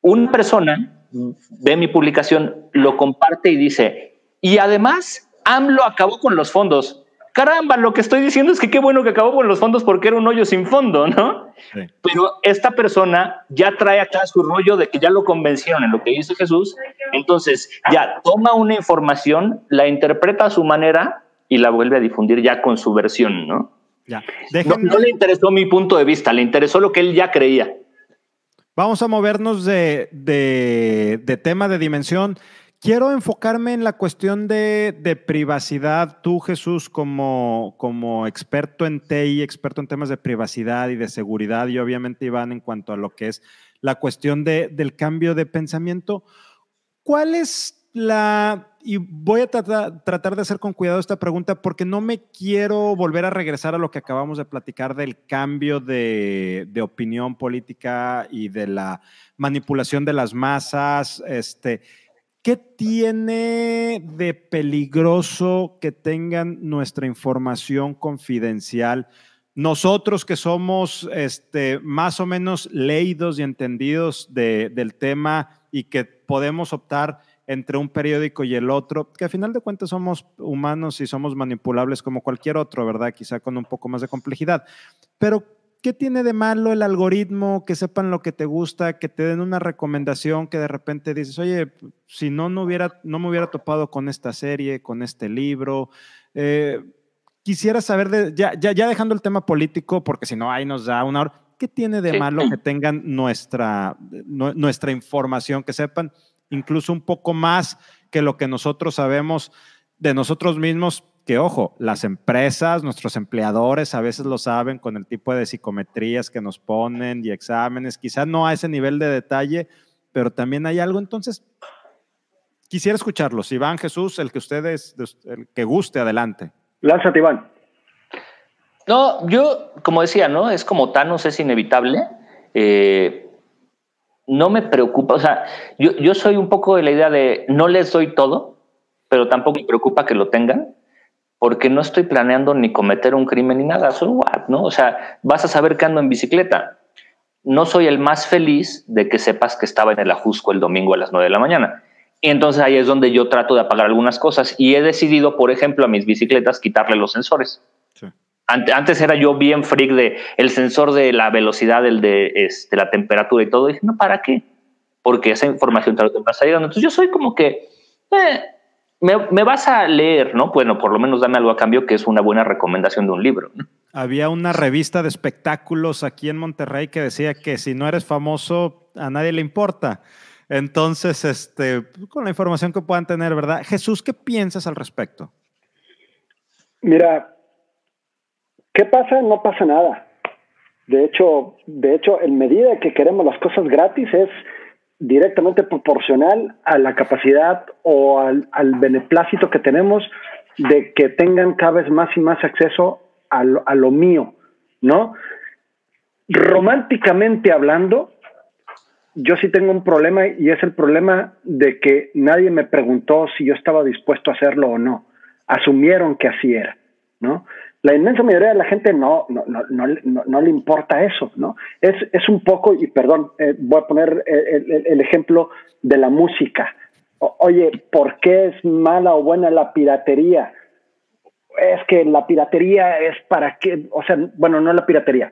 Una persona ve mi publicación, lo comparte y dice, y además AMLO acabó con los fondos. Caramba, lo que estoy diciendo es que qué bueno que acabó con los fondos porque era un hoyo sin fondo, ¿no? Pero esta persona ya trae acá su rollo de que ya lo convencieron en lo que dice Jesús, entonces ya toma una información, la interpreta a su manera y la vuelve a difundir ya con su versión, ¿no? No, le interesó mi punto de vista, le interesó lo que él ya creía. Vamos a movernos de, de, tema de dimensión. Quiero enfocarme en la cuestión de, privacidad. Tú, Jesús, como, como experto en TI, experto en temas de privacidad y de seguridad, y obviamente Iván en cuanto a lo que es la cuestión del cambio de pensamiento. ¿Cuál es la, y voy a tratar, de hacer con cuidado esta pregunta porque no me quiero volver a regresar a lo que acabamos de platicar del cambio de, de opinión política y de la manipulación de las masas. Este, ¿Qué tiene de peligroso que tengan nuestra información confidencial? Nosotros que somos este, más o menos leídos y entendidos del tema y que podemos optar entre un periódico y el otro, que a final de cuentas somos humanos y somos manipulables como cualquier otro, ¿verdad? Quizá con un poco más de complejidad. Pero, ¿qué tiene de malo el algoritmo? Que sepan lo que te gusta, que te den una recomendación que de repente dices, oye, si no, no, hubiera, no me hubiera topado con esta serie, con este libro. Eh, quisiera saber, de, ya, ya, ya dejando el tema político, porque si no, ahí nos da una hora. ¿Qué tiene de malo que tengan nuestra, nuestra información, que sepan incluso un poco más que lo que nosotros sabemos de nosotros mismos, que ojo, las empresas, nuestros empleadores a veces lo saben con el tipo de psicometrías que nos ponen y exámenes, quizás no a ese nivel de detalle, pero también hay algo. Entonces, quisiera escucharlos. Iván Jesús, el que ustedes, el que guste, adelante. Lánzate, Iván. No, yo, como decía, ¿no? Es como Thanos, es inevitable. Eh, no me preocupa, o sea, yo, yo soy un poco de la idea de no les doy todo, pero tampoco me preocupa que lo tengan, porque no estoy planeando ni cometer un crimen ni nada, so what, ¿no? O sea, vas a saber que ando en bicicleta. No soy el más feliz de que sepas que estaba en el Ajusco el domingo a las 9 de la mañana. Y entonces ahí es donde yo trato de apagar algunas cosas y he decidido, por ejemplo, a mis bicicletas quitarle los sensores. Antes era yo bien freak de el sensor de la velocidad, el de este, la temperatura y todo. Y dije, no, ¿para qué? Porque esa información te lo vas a llegando. Entonces yo soy como que, eh, me, vas a leer, ¿no? Bueno, por lo menos dame algo a cambio, que es una buena recomendación de un libro. Había una revista de espectáculos aquí en Monterrey que decía que si no eres famoso, a nadie le importa. Entonces, este, con la información que puedan tener, ¿verdad? Jesús, ¿qué piensas al respecto? Mira, ¿Qué pasa? No pasa nada. De hecho, de hecho, en medida que queremos las cosas gratis es directamente proporcional a la capacidad o al, beneplácito que tenemos de que tengan cada vez más y más acceso a lo, a lo mío, ¿no? Románticamente hablando, yo sí tengo un problema y es el problema de que nadie me preguntó si yo estaba dispuesto a hacerlo o no. Asumieron que así era, ¿no? La inmensa mayoría de la gente no, no, no, no, le importa eso, ¿no? Es, es un poco, y perdón, eh, voy a poner el, el, ejemplo de la música. oye, ¿por qué es mala o buena la piratería? es que la piratería es para que, o sea, bueno, no la piratería,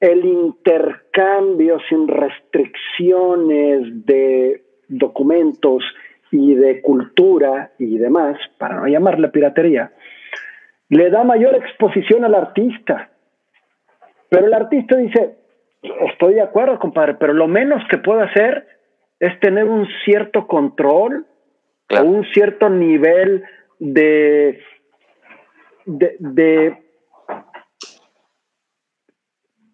el intercambio sin restricciones de documentos y de cultura y demás, para no llamarle piratería, le da mayor exposición al artista. Pero el artista dice, estoy de acuerdo, compadre, pero lo menos que puedo hacer es tener un cierto control o un cierto nivel de, de,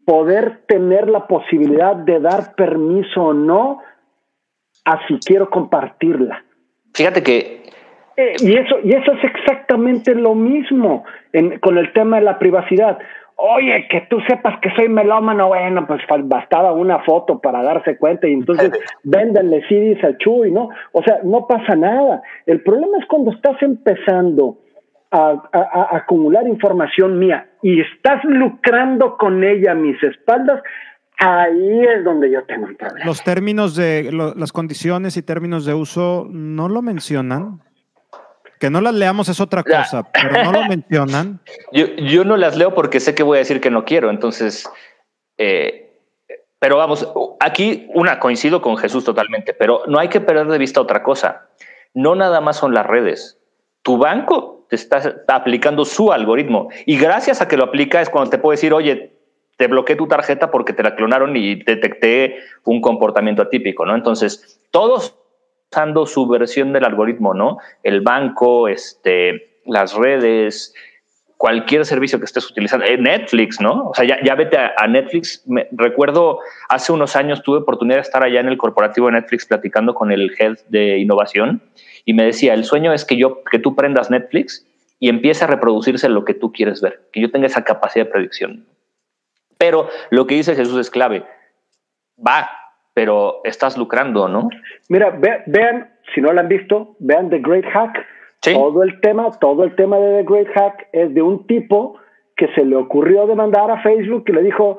poder tener la posibilidad de dar permiso o no a si quiero compartirla. Fíjate que... Eh, y, eso, y eso es exactamente lo mismo con el tema de la privacidad. Oye, que tú sepas que soy melómano, bueno, pues bastaba una foto para darse cuenta y entonces véndanle CDs a Chuy, ¿no? O sea, no pasa nada. El problema es cuando estás empezando a, acumular información mía y estás lucrando con ella a mis espaldas, ahí es donde yo tengo un problema. Los términos de las condiciones y términos de uso no lo mencionan. Que no las leamos es otra cosa, pero no lo mencionan. Yo, no las leo porque sé que voy a decir que no quiero, entonces, eh, pero vamos, aquí una coincido con Jesús totalmente, pero no hay que perder de vista otra cosa. No nada más son las redes. Tu banco te está, aplicando su algoritmo y gracias a que lo aplica es cuando te puedo decir, oye, te bloqueé tu tarjeta porque te la clonaron y detecté un comportamiento atípico, ¿no? Entonces, todos usando su versión del algoritmo, ¿no? El banco, este, las redes, cualquier servicio que estés utilizando, eh, Netflix, ¿no? O sea, ya, vete a, Netflix. Recuerdo hace unos años tuve oportunidad de estar allá en el corporativo de Netflix platicando con el head de innovación y me decía, el sueño es que yo, que tú prendas Netflix y empiece a reproducirse lo que tú quieres ver, que yo tenga esa capacidad de predicción. Pero lo que dice Jesús es clave. Va, pero estás lucrando, ¿no? Mira, vean, si no lo han visto, vean The Great Hack. Todo el tema, todo el tema de The Great Hack es de un tipo que se le ocurrió demandar a Facebook y le dijo,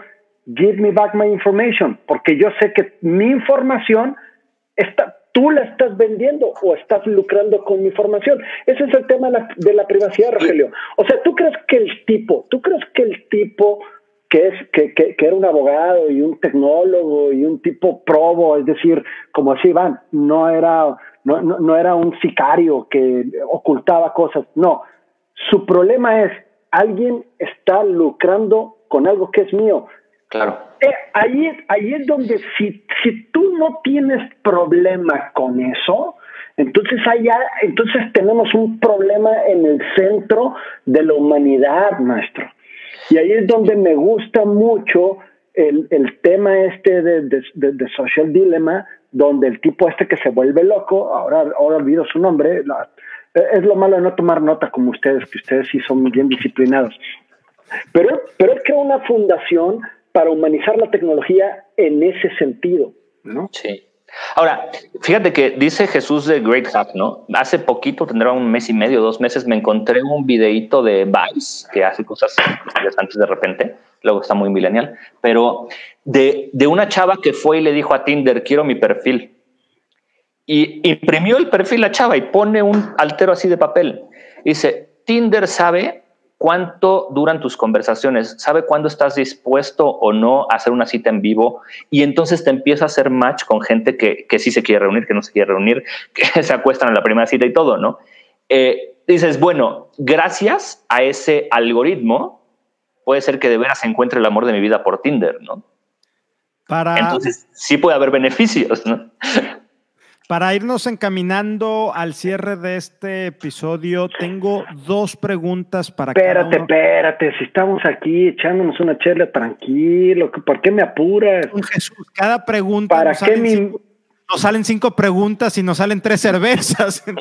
give me back my information, porque yo sé que mi información está, tú la estás vendiendo o estás lucrando con mi información. Ese es el tema de la, de la privacidad, Rogelio. O sea, ¿tú crees que el tipo, tú crees que el tipo que, es, que, que, era un abogado y un tecnólogo y un tipo probo, es decir, como así van, no era, no, no, era un sicario que ocultaba cosas, no. Su problema es, alguien está lucrando con algo que es mío. Claro. Eh, ahí, ahí es donde si, si tú no tienes problema con eso, entonces allá, entonces tenemos un problema en el centro de la humanidad, maestro. Y ahí es donde me gusta mucho el, el tema este de, de, Social Dilemma, donde el tipo este que se vuelve loco, ahora, ahora olvido su nombre, es lo malo de no tomar nota como ustedes, que ustedes sí son bien disciplinados. Pero, pero él creó una fundación para humanizar la tecnología en ese sentido, ¿no? Sí. Ahora, fíjate que dice Jesús de Great Hack, ¿no? Hace poquito, tendrá un mes y medio, dos meses, me encontré un videito de Vice que hace cosas interesantes de repente, luego está muy millennial, pero de, de una chava que fue y le dijo a Tinder, quiero mi perfil. Y imprimió el perfil la chava y pone un altero así de papel. Dice, Tinder sabe cuánto duran tus conversaciones, sabe cuándo estás dispuesto o no a hacer una cita en vivo y entonces te empieza a hacer match con gente que, que sí se quiere reunir, que no se quiere reunir, que se acuestan en la primera cita y todo, ¿no? Eh, dices, bueno, gracias a ese algoritmo, puede ser que de veras encuentre el amor de mi vida por Tinder, ¿no? Para... Entonces sí puede haber beneficios, ¿no? Para irnos encaminando al cierre de este episodio, tengo dos preguntas para Espérate, espérate, si estamos aquí echándonos una charla tranquilo, ¿por qué me apuras? Jesús, cada pregunta. ¿Para qué nos salen cinco preguntas y nos salen tres cervezas.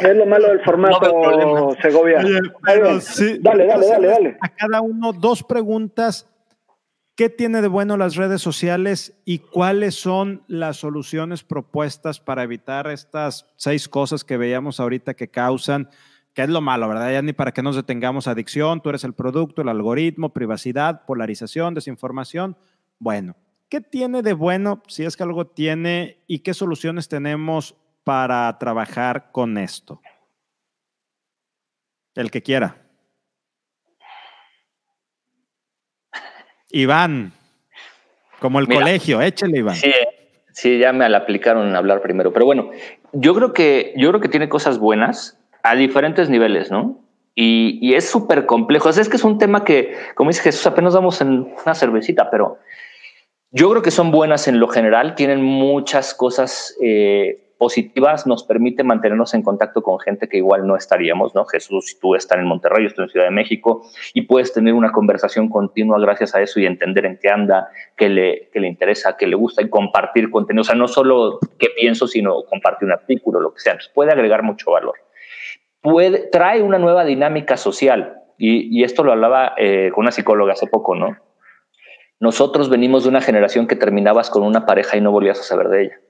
Es lo malo del formato, Segovia. dale, dale, dale, dale. A cada uno dos preguntas ¿Qué tiene de bueno las redes sociales y cuáles son las soluciones propuestas para evitar estas seis cosas que veíamos ahorita que causan, que es lo malo, ¿verdad? Ya ni para que nos detengamos adicción, tú eres el producto, el algoritmo, privacidad, polarización, desinformación. Bueno, ¿qué tiene de bueno, si es que algo tiene, y qué soluciones tenemos para trabajar con esto? El que quiera. Iván, como el colegio, échale, Iván. Sí, sí, ya me la aplicaron en hablar primero. Pero bueno, yo creo que, yo creo que tiene cosas buenas a diferentes niveles, ¿no? Y, es súper complejo. es que es un tema que, como dice Jesús, apenas vamos en una cervecita, pero yo creo que son buenas en lo general, tienen muchas cosas eh, positivas, nos permite mantenernos en contacto con gente que igual no estaríamos, ¿no? Jesús, si tú estás en Monterrey, yo estoy en Ciudad de México, y puedes tener una conversación continua gracias a eso y entender en qué anda, qué le, le interesa, qué le gusta y compartir contenido. O sea, no solo qué pienso, sino compartir un artículo, lo que sea. Entonces puede agregar mucho valor. Trae una nueva dinámica social. Y, esto lo hablaba eh, con una psicóloga hace poco, ¿no? Nosotros venimos de una generación que terminabas con una pareja y no volvías a saber de ella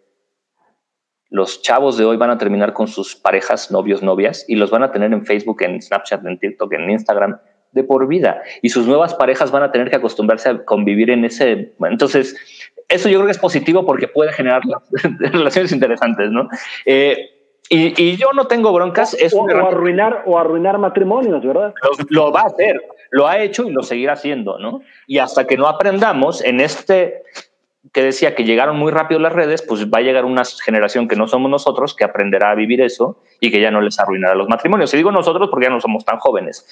los chavos de hoy van a terminar con sus parejas, novios, novias, y los van a tener en Facebook, en Snapchat, en TikTok, en Instagram, de por vida. Y sus nuevas parejas van a tener que acostumbrarse a convivir en ese. Entonces, eso yo creo que es positivo porque puede generar relaciones interesantes, ¿no? Eh, y, yo no tengo broncas. O, arruinar, o arruinar matrimonios, ¿verdad? Lo, lo, va a hacer, lo ha hecho y lo seguirá haciendo, ¿no? Y hasta que no aprendamos en este que decía que llegaron muy rápido las redes, pues va a llegar una generación que no somos nosotros que aprenderá a vivir eso y que ya no les arruinará los matrimonios. Y digo nosotros porque ya no somos tan jóvenes.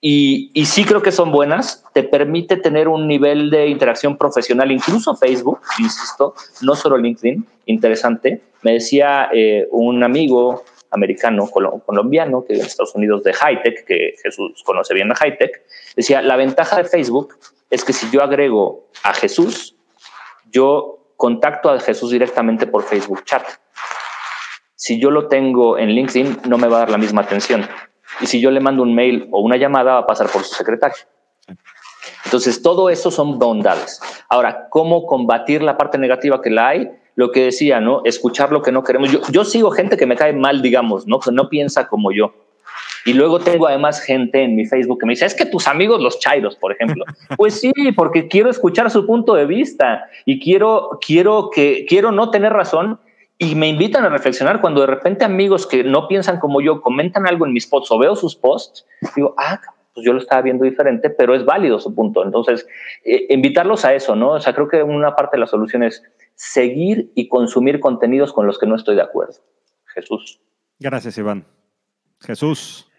Y, y sí creo que son buenas, te permite tener un nivel de interacción profesional, incluso Facebook, insisto, no solo LinkedIn, interesante. Me decía eh, un amigo americano, colombiano, que en Estados Unidos de Hightech, que Jesús conoce bien a Hightech, decía, la ventaja de Facebook es que si yo agrego a Jesús, yo contacto a Jesús directamente por Facebook Chat. Si yo lo tengo en LinkedIn, no me va a dar la misma atención. Y si yo le mando un mail o una llamada, va a pasar por su secretario. Entonces, todo eso son bondades. Ahora, ¿cómo combatir la parte negativa que la hay? Lo que decía, ¿no? Escuchar lo que no queremos. Yo, yo sigo gente que me cae mal, digamos, ¿no? Que no piensa como yo. Y luego tengo además gente en mi Facebook que me dice, es que tus amigos los chairos, por ejemplo. pues sí, porque quiero escuchar su punto de vista y quiero, quiero, que, quiero no tener razón y me invitan a reflexionar cuando de repente amigos que no piensan como yo comentan algo en mis posts o veo sus posts, digo, ah, pues yo lo estaba viendo diferente, pero es válido su punto. Entonces, eh, invitarlos a eso, ¿no? O sea, creo que una parte de la solución es seguir y consumir contenidos con los que no estoy de acuerdo. Jesús. Gracias, Iván. Jesús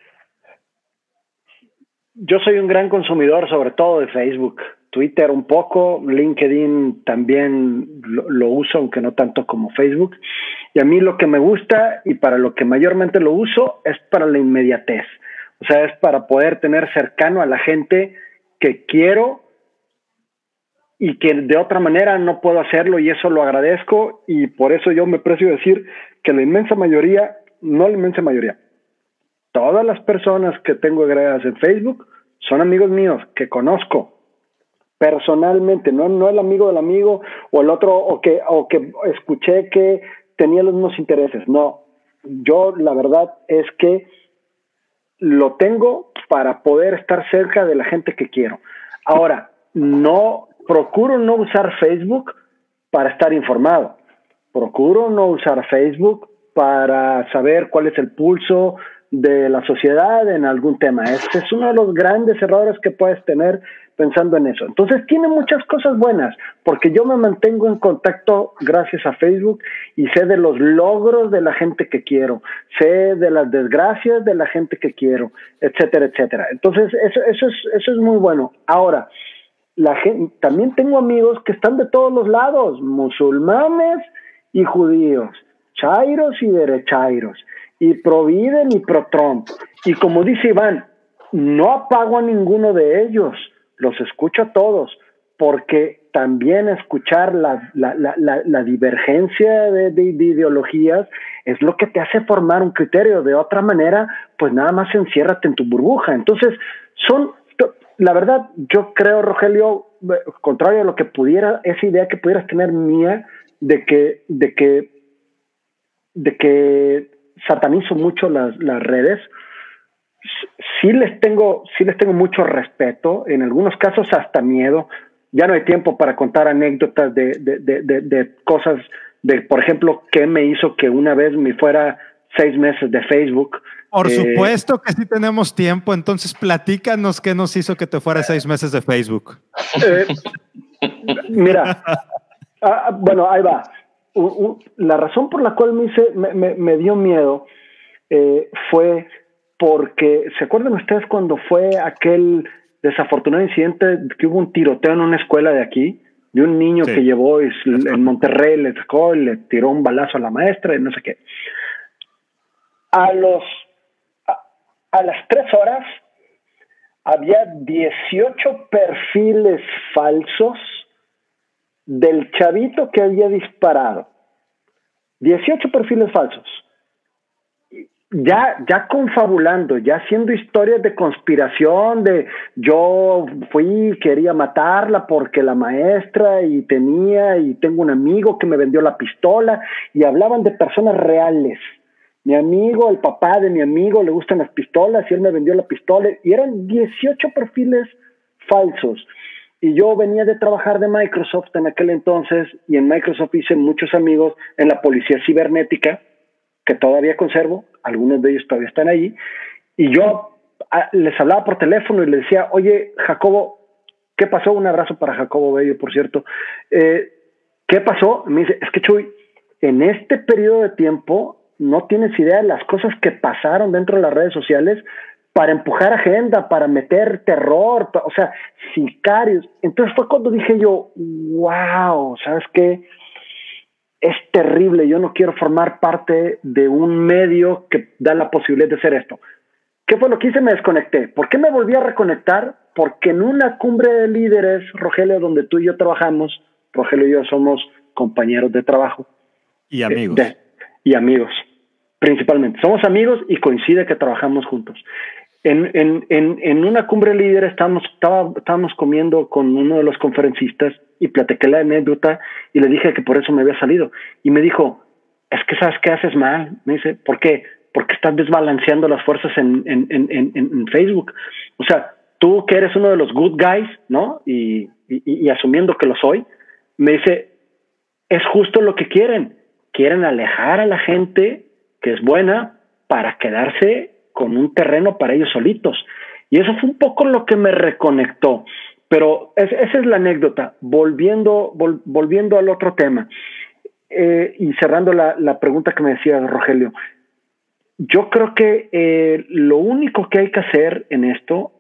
yo soy un gran consumidor, sobre todo de Facebook, Twitter un poco, LinkedIn también lo, uso, aunque no tanto como Facebook. Y a mí lo que me gusta y para lo que mayormente lo uso es para la inmediatez. O sea, es para poder tener cercano a la gente que quiero y que de otra manera no puedo hacerlo y eso lo agradezco y por eso yo me precio decir que la inmensa mayoría, no la inmensa mayoría, todas las personas que tengo agregadas en Facebook son amigos míos que conozco personalmente, no, no el amigo del amigo o el otro, o que, o que escuché que tenía los mismos intereses. No, yo la verdad es que lo tengo para poder estar cerca de la gente que quiero. Ahora, no procuro no usar Facebook para estar informado. Procuro no usar Facebook para saber cuál es el pulso de la sociedad en algún tema. Este es uno de los grandes errores que puedes tener pensando en eso. Entonces tiene muchas cosas buenas, porque yo me mantengo en contacto gracias a Facebook y sé de los logros de la gente que quiero, sé de las desgracias de la gente que quiero, etcétera, etcétera. Entonces eso, eso, es, eso es muy bueno. Ahora, la gente, también tengo amigos que están de todos los lados, musulmanes y judíos, chairos y derechairos y pro Biden y pro Trump. Y como dice Iván, no apago a ninguno de ellos, los escucho a todos, porque también escuchar la, la, la, la divergencia de, de, ideologías es lo que te hace formar un criterio. De otra manera, pues nada más enciérrate en tu burbuja. Entonces, son, la verdad, yo creo, Rogelio, contrario a lo que pudiera, esa idea que pudieras tener mía de que, de que, de que satanizo mucho las, las redes. Sí les tengo, sí les tengo mucho respeto, en algunos casos hasta miedo. Ya no hay tiempo para contar anécdotas de, de, de, de cosas, de por ejemplo, qué me hizo que una vez me fuera seis meses de Facebook Por eh, supuesto que sí tenemos tiempo, entonces platícanos qué nos hizo que te fuera seis meses de Facebook. Eh, mira, ah, ah, bueno, ahí va. La razón por la cual me, hice, me, dio miedo eh, fue porque, ¿se acuerdan ustedes cuando fue aquel desafortunado incidente que hubo un tiroteo en una escuela de aquí? De un niño que llevó en Monterrey, le sacó, le tiró un balazo a la maestra y no sé qué. A los a las tres horas había 18 perfiles falsos del chavito que había disparado. 18 perfiles falsos. Ya, ya confabulando, ya haciendo historias de conspiración, de yo fui, quería matarla porque la maestra y tenía y tengo un amigo que me vendió la pistola y hablaban de personas reales mi amigo, el papá de mi amigo, le gustan las pistolas y él me vendió la pistola y eran 18 perfiles falsos. Y yo venía de trabajar de Microsoft en aquel entonces y en Microsoft hice muchos amigos en la policía cibernética, que todavía conservo, algunos de ellos todavía están ahí, y yo les hablaba por teléfono y les decía, oye, Jacobo, ¿qué pasó? Un abrazo para Jacobo Bello, por cierto. Eh, ¿Qué pasó? Me dice, es que Chuy, en este periodo de tiempo no tienes idea de las cosas que pasaron dentro de las redes sociales para empujar agenda, para meter terror, o sea, sicarios. Entonces fue cuando dije yo, wow, ¿sabes qué? Es terrible, yo no quiero formar parte de un medio que da la posibilidad de hacer esto. ¿Qué fue lo que hice? Me desconecté. ¿Por qué me volví a reconectar? Porque en una cumbre de líderes, Rogelio, donde tú y yo trabajamos, Rogelio y yo somos compañeros de trabajo. Y amigos. y amigos principalmente. Somos amigos y coincide que trabajamos juntos. En, en, en, en una cumbre líder estábamos, estábamos comiendo con uno de los conferencistas y platiqué la anécdota y le dije que por eso me había salido. Y me dijo, es que sabes que haces mal. Me dice, ¿por qué? Porque estás desbalanceando las fuerzas en, en, en, en Facebook. O sea, tú que eres uno de los good guys, ¿no? Y, y asumiendo que lo soy, me dice, es justo lo que quieren. Quieren alejar a la gente que es buena para quedarse con un terreno para ellos solitos. Y eso fue un poco lo que me reconectó. Pero esa es la anécdota. Volviendo, volviendo al otro tema eh, y cerrando la, la, pregunta que me decía Rogelio, yo creo que eh, lo único que hay que hacer en esto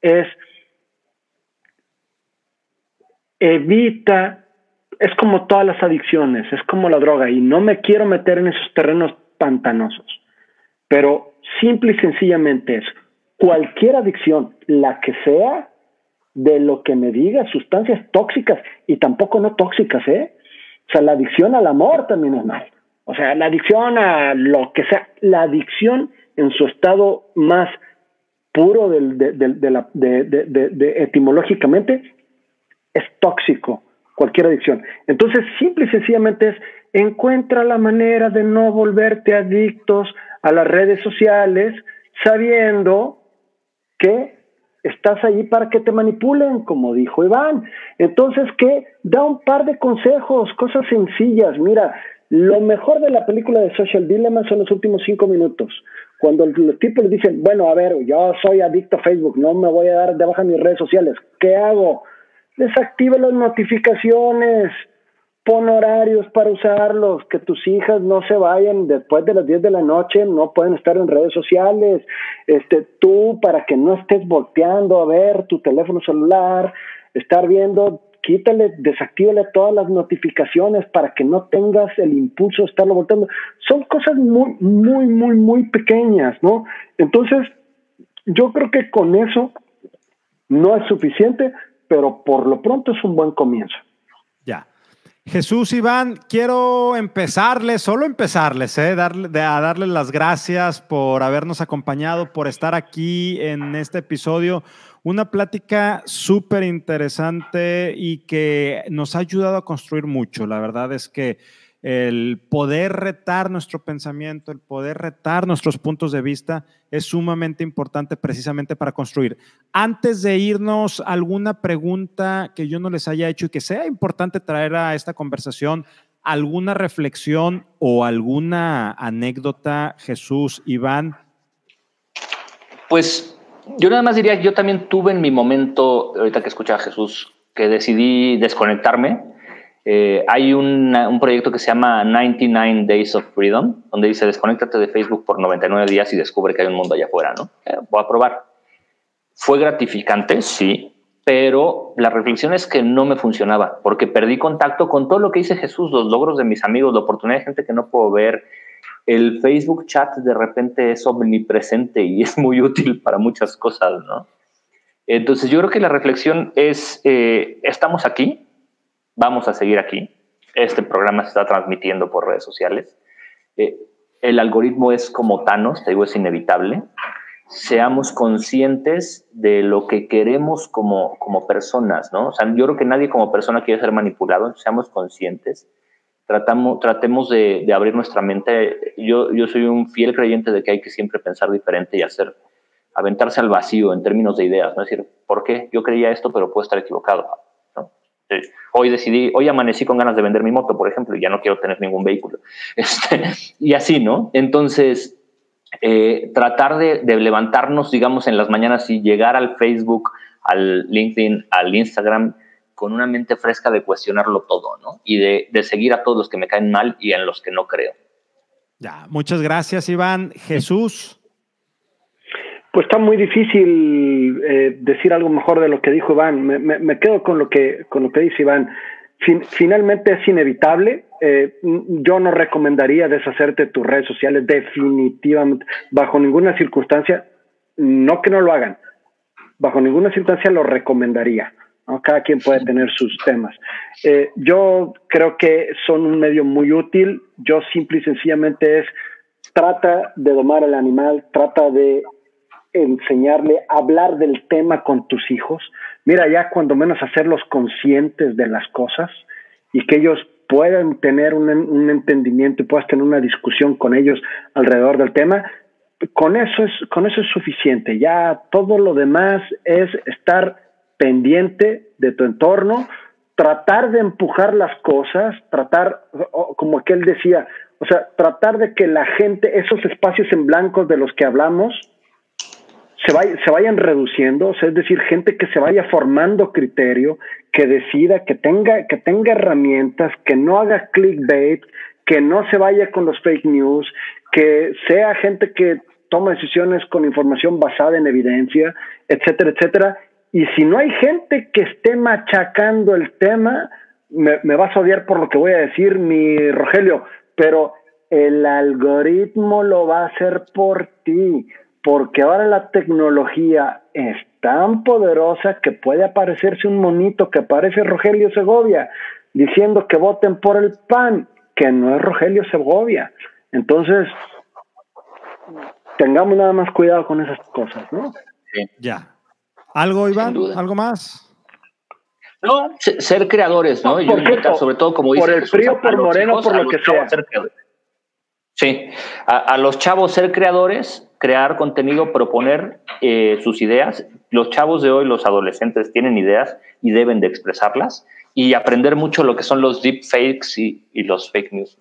es evita, es como todas las adicciones, es como la droga, y no me quiero meter en esos terrenos pantanosos. Pero simple y sencillamente es cualquier adicción, la que sea, de lo que me diga, sustancias tóxicas y tampoco no tóxicas, ¿eh? O sea, la adicción al amor también es mal. O sea, la adicción a lo que sea, la adicción en su estado más puro del, de, de, la, de, etimológicamente es tóxico, cualquier adicción. Entonces, simple y sencillamente es encuentra la manera de no volverte adictos a las redes sociales sabiendo que estás ahí para que te manipulen, como dijo Iván. Entonces, ¿qué? Da un par de consejos, cosas sencillas. Mira, lo mejor de la película de Social Dilemma son los últimos cinco minutos. Cuando los tipos dicen, bueno, a ver, yo soy adicto a Facebook, no me voy a dar de baja mis redes sociales. ¿Qué hago? Desactiva las notificaciones pon horarios para usarlos, que tus hijas no se vayan después de las 10 de la noche, no pueden estar en redes sociales, este, tú para que no estés volteando a ver tu teléfono celular, estar viendo, quítale, desactívale todas las notificaciones para que no tengas el impulso de estarlo volteando. Son cosas muy, muy, muy, muy pequeñas, ¿no? Entonces, yo creo que con eso no es suficiente, pero por lo pronto es un buen comienzo. Jesús, Iván, quiero empezarles, solo empezarles, eh, darle, a darles las gracias por habernos acompañado, por estar aquí en este episodio. Una plática súper interesante y que nos ha ayudado a construir mucho. La verdad es que el poder retar nuestro pensamiento, el poder retar nuestros puntos de vista es sumamente importante precisamente para construir. Antes de irnos, alguna pregunta que yo no les haya hecho y que sea importante traer a esta conversación, alguna reflexión o alguna anécdota, Jesús, Iván, Pues yo nada más diría que yo también tuve en mi momento, ahorita que escuchaba a Jesús, que decidí desconectarme. Eh, hay un proyecto que se llama 99 Days of Freedom, donde dice desconéctate de Facebook por 99 días y descubre que hay un mundo allá afuera, ¿no? Eh, voy a probar. Fue gratificante, sí, pero la reflexión es que no me funcionaba, porque perdí contacto con todo lo que dice Jesús, los logros de mis amigos, la oportunidad de gente que no puedo ver. El Facebook chat de repente es omnipresente y es muy útil para muchas cosas, ¿no? Entonces yo creo que la reflexión es, eh, estamos aquí, vamos a seguir aquí. Este programa se está transmitiendo por redes sociales. Eh, el algoritmo es como Thanos, te digo, es inevitable seamos conscientes de lo que queremos como, como personas, ¿no? O sea, yo creo que nadie como persona quiere ser manipulado, seamos conscientes, tratamos, tratemos de, abrir nuestra mente. Yo, yo soy un fiel creyente de que hay que siempre pensar diferente y hacer, aventarse al vacío en términos de ideas, ¿no? Es decir, ¿por qué? Yo creía esto, pero puedo estar equivocado, ¿no? Hoy decidí, hoy amanecí con ganas de vender mi moto, por ejemplo, y ya no quiero tener ningún vehículo. Este, y así, ¿no? Entonces, eh, tratar de, levantarnos, digamos, en las mañanas y llegar al Facebook, al LinkedIn, al Instagram, con una mente fresca de cuestionarlo todo, ¿no? Y de, seguir a todos los que me caen mal y en los que no creo. Ya, muchas gracias, Iván. Jesús. Pues está muy difícil eh, decir algo mejor de lo que dijo Iván. Me, quedo con lo que, con lo que dice Iván finalmente es inevitable. Eh, yo no recomendaría deshacerte tus redes sociales definitivamente, bajo ninguna circunstancia, no que no lo hagan, bajo ninguna circunstancia lo recomendaría. Cada quien puede tener sus temas. Eh, yo creo que son un medio muy útil. Yo simple y sencillamente es, trata de domar al animal, trata de enseñarle, hablar del tema con tus hijos. Mira, ya cuando menos hacerlos conscientes de las cosas y que ellos puedan tener un, un entendimiento y puedas tener una discusión con ellos alrededor del tema, con eso es, con eso es suficiente. Ya todo lo demás es estar pendiente de tu entorno, tratar de empujar las cosas, tratar, como aquel decía, o sea, tratar de que la gente, esos espacios en blancos de los que hablamos, se, vayan reduciendo, es decir, gente que se vaya formando criterio, que decida, que tenga, que tenga herramientas, que no haga clickbait, que no se vaya con los fake news, que sea gente que toma decisiones con información basada en evidencia, etcétera, etcétera. Y si no hay gente que esté machacando el tema, me, me vas a odiar por lo que voy a decir, mi Rogelio, pero el algoritmo lo va a hacer por ti porque ahora la tecnología es tan poderosa que puede aparecerse un monito que parece Rogelio Segovia diciendo que voten por el PAN, que no es Rogelio Segovia. Entonces, tengamos nada más cuidado con esas cosas, ¿no? Ya. ¿Algo, Iván? ¿Algo más? No, ser creadores, ¿no? sobre todo como Por el frío, por moreno, por lo que sea. Sí, a, los chavos ser creadores, crear contenido, proponer eh, sus ideas. Los chavos de hoy, los adolescentes, tienen ideas y deben de expresarlas y aprender mucho lo que son los deepfakes y, y los fake news.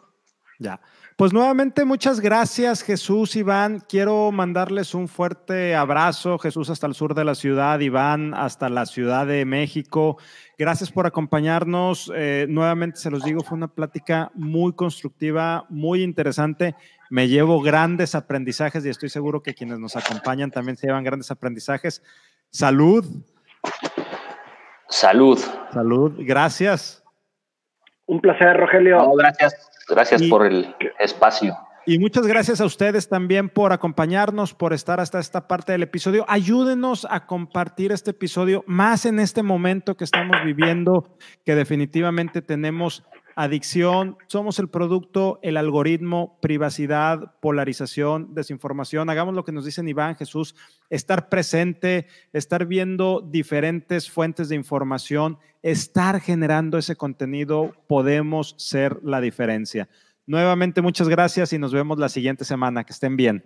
Ya. Pues nuevamente muchas gracias Jesús, Iván. Quiero mandarles un fuerte abrazo, Jesús hasta el sur de la ciudad, Iván hasta la Ciudad de México. Gracias por acompañarnos. Eh, nuevamente se los digo, fue una plática muy constructiva, muy interesante. Me llevo grandes aprendizajes y estoy seguro que quienes nos acompañan también se llevan grandes aprendizajes. Salud. Salud. Salud. Gracias. Un placer, Rogelio. gracias. Gracias por el espacio. Y muchas gracias a ustedes también por acompañarnos, por estar hasta esta parte del episodio. Ayúdenos a compartir este episodio más en este momento que estamos viviendo, que definitivamente tenemos adicción, somos el producto, el algoritmo, privacidad, polarización, desinformación. Hagamos lo que nos dicen Iván, Jesús, estar presente, estar viendo diferentes fuentes de información, estar generando ese contenido, podemos ser la diferencia. Nuevamente, muchas gracias y nos vemos la siguiente semana. Que estén bien.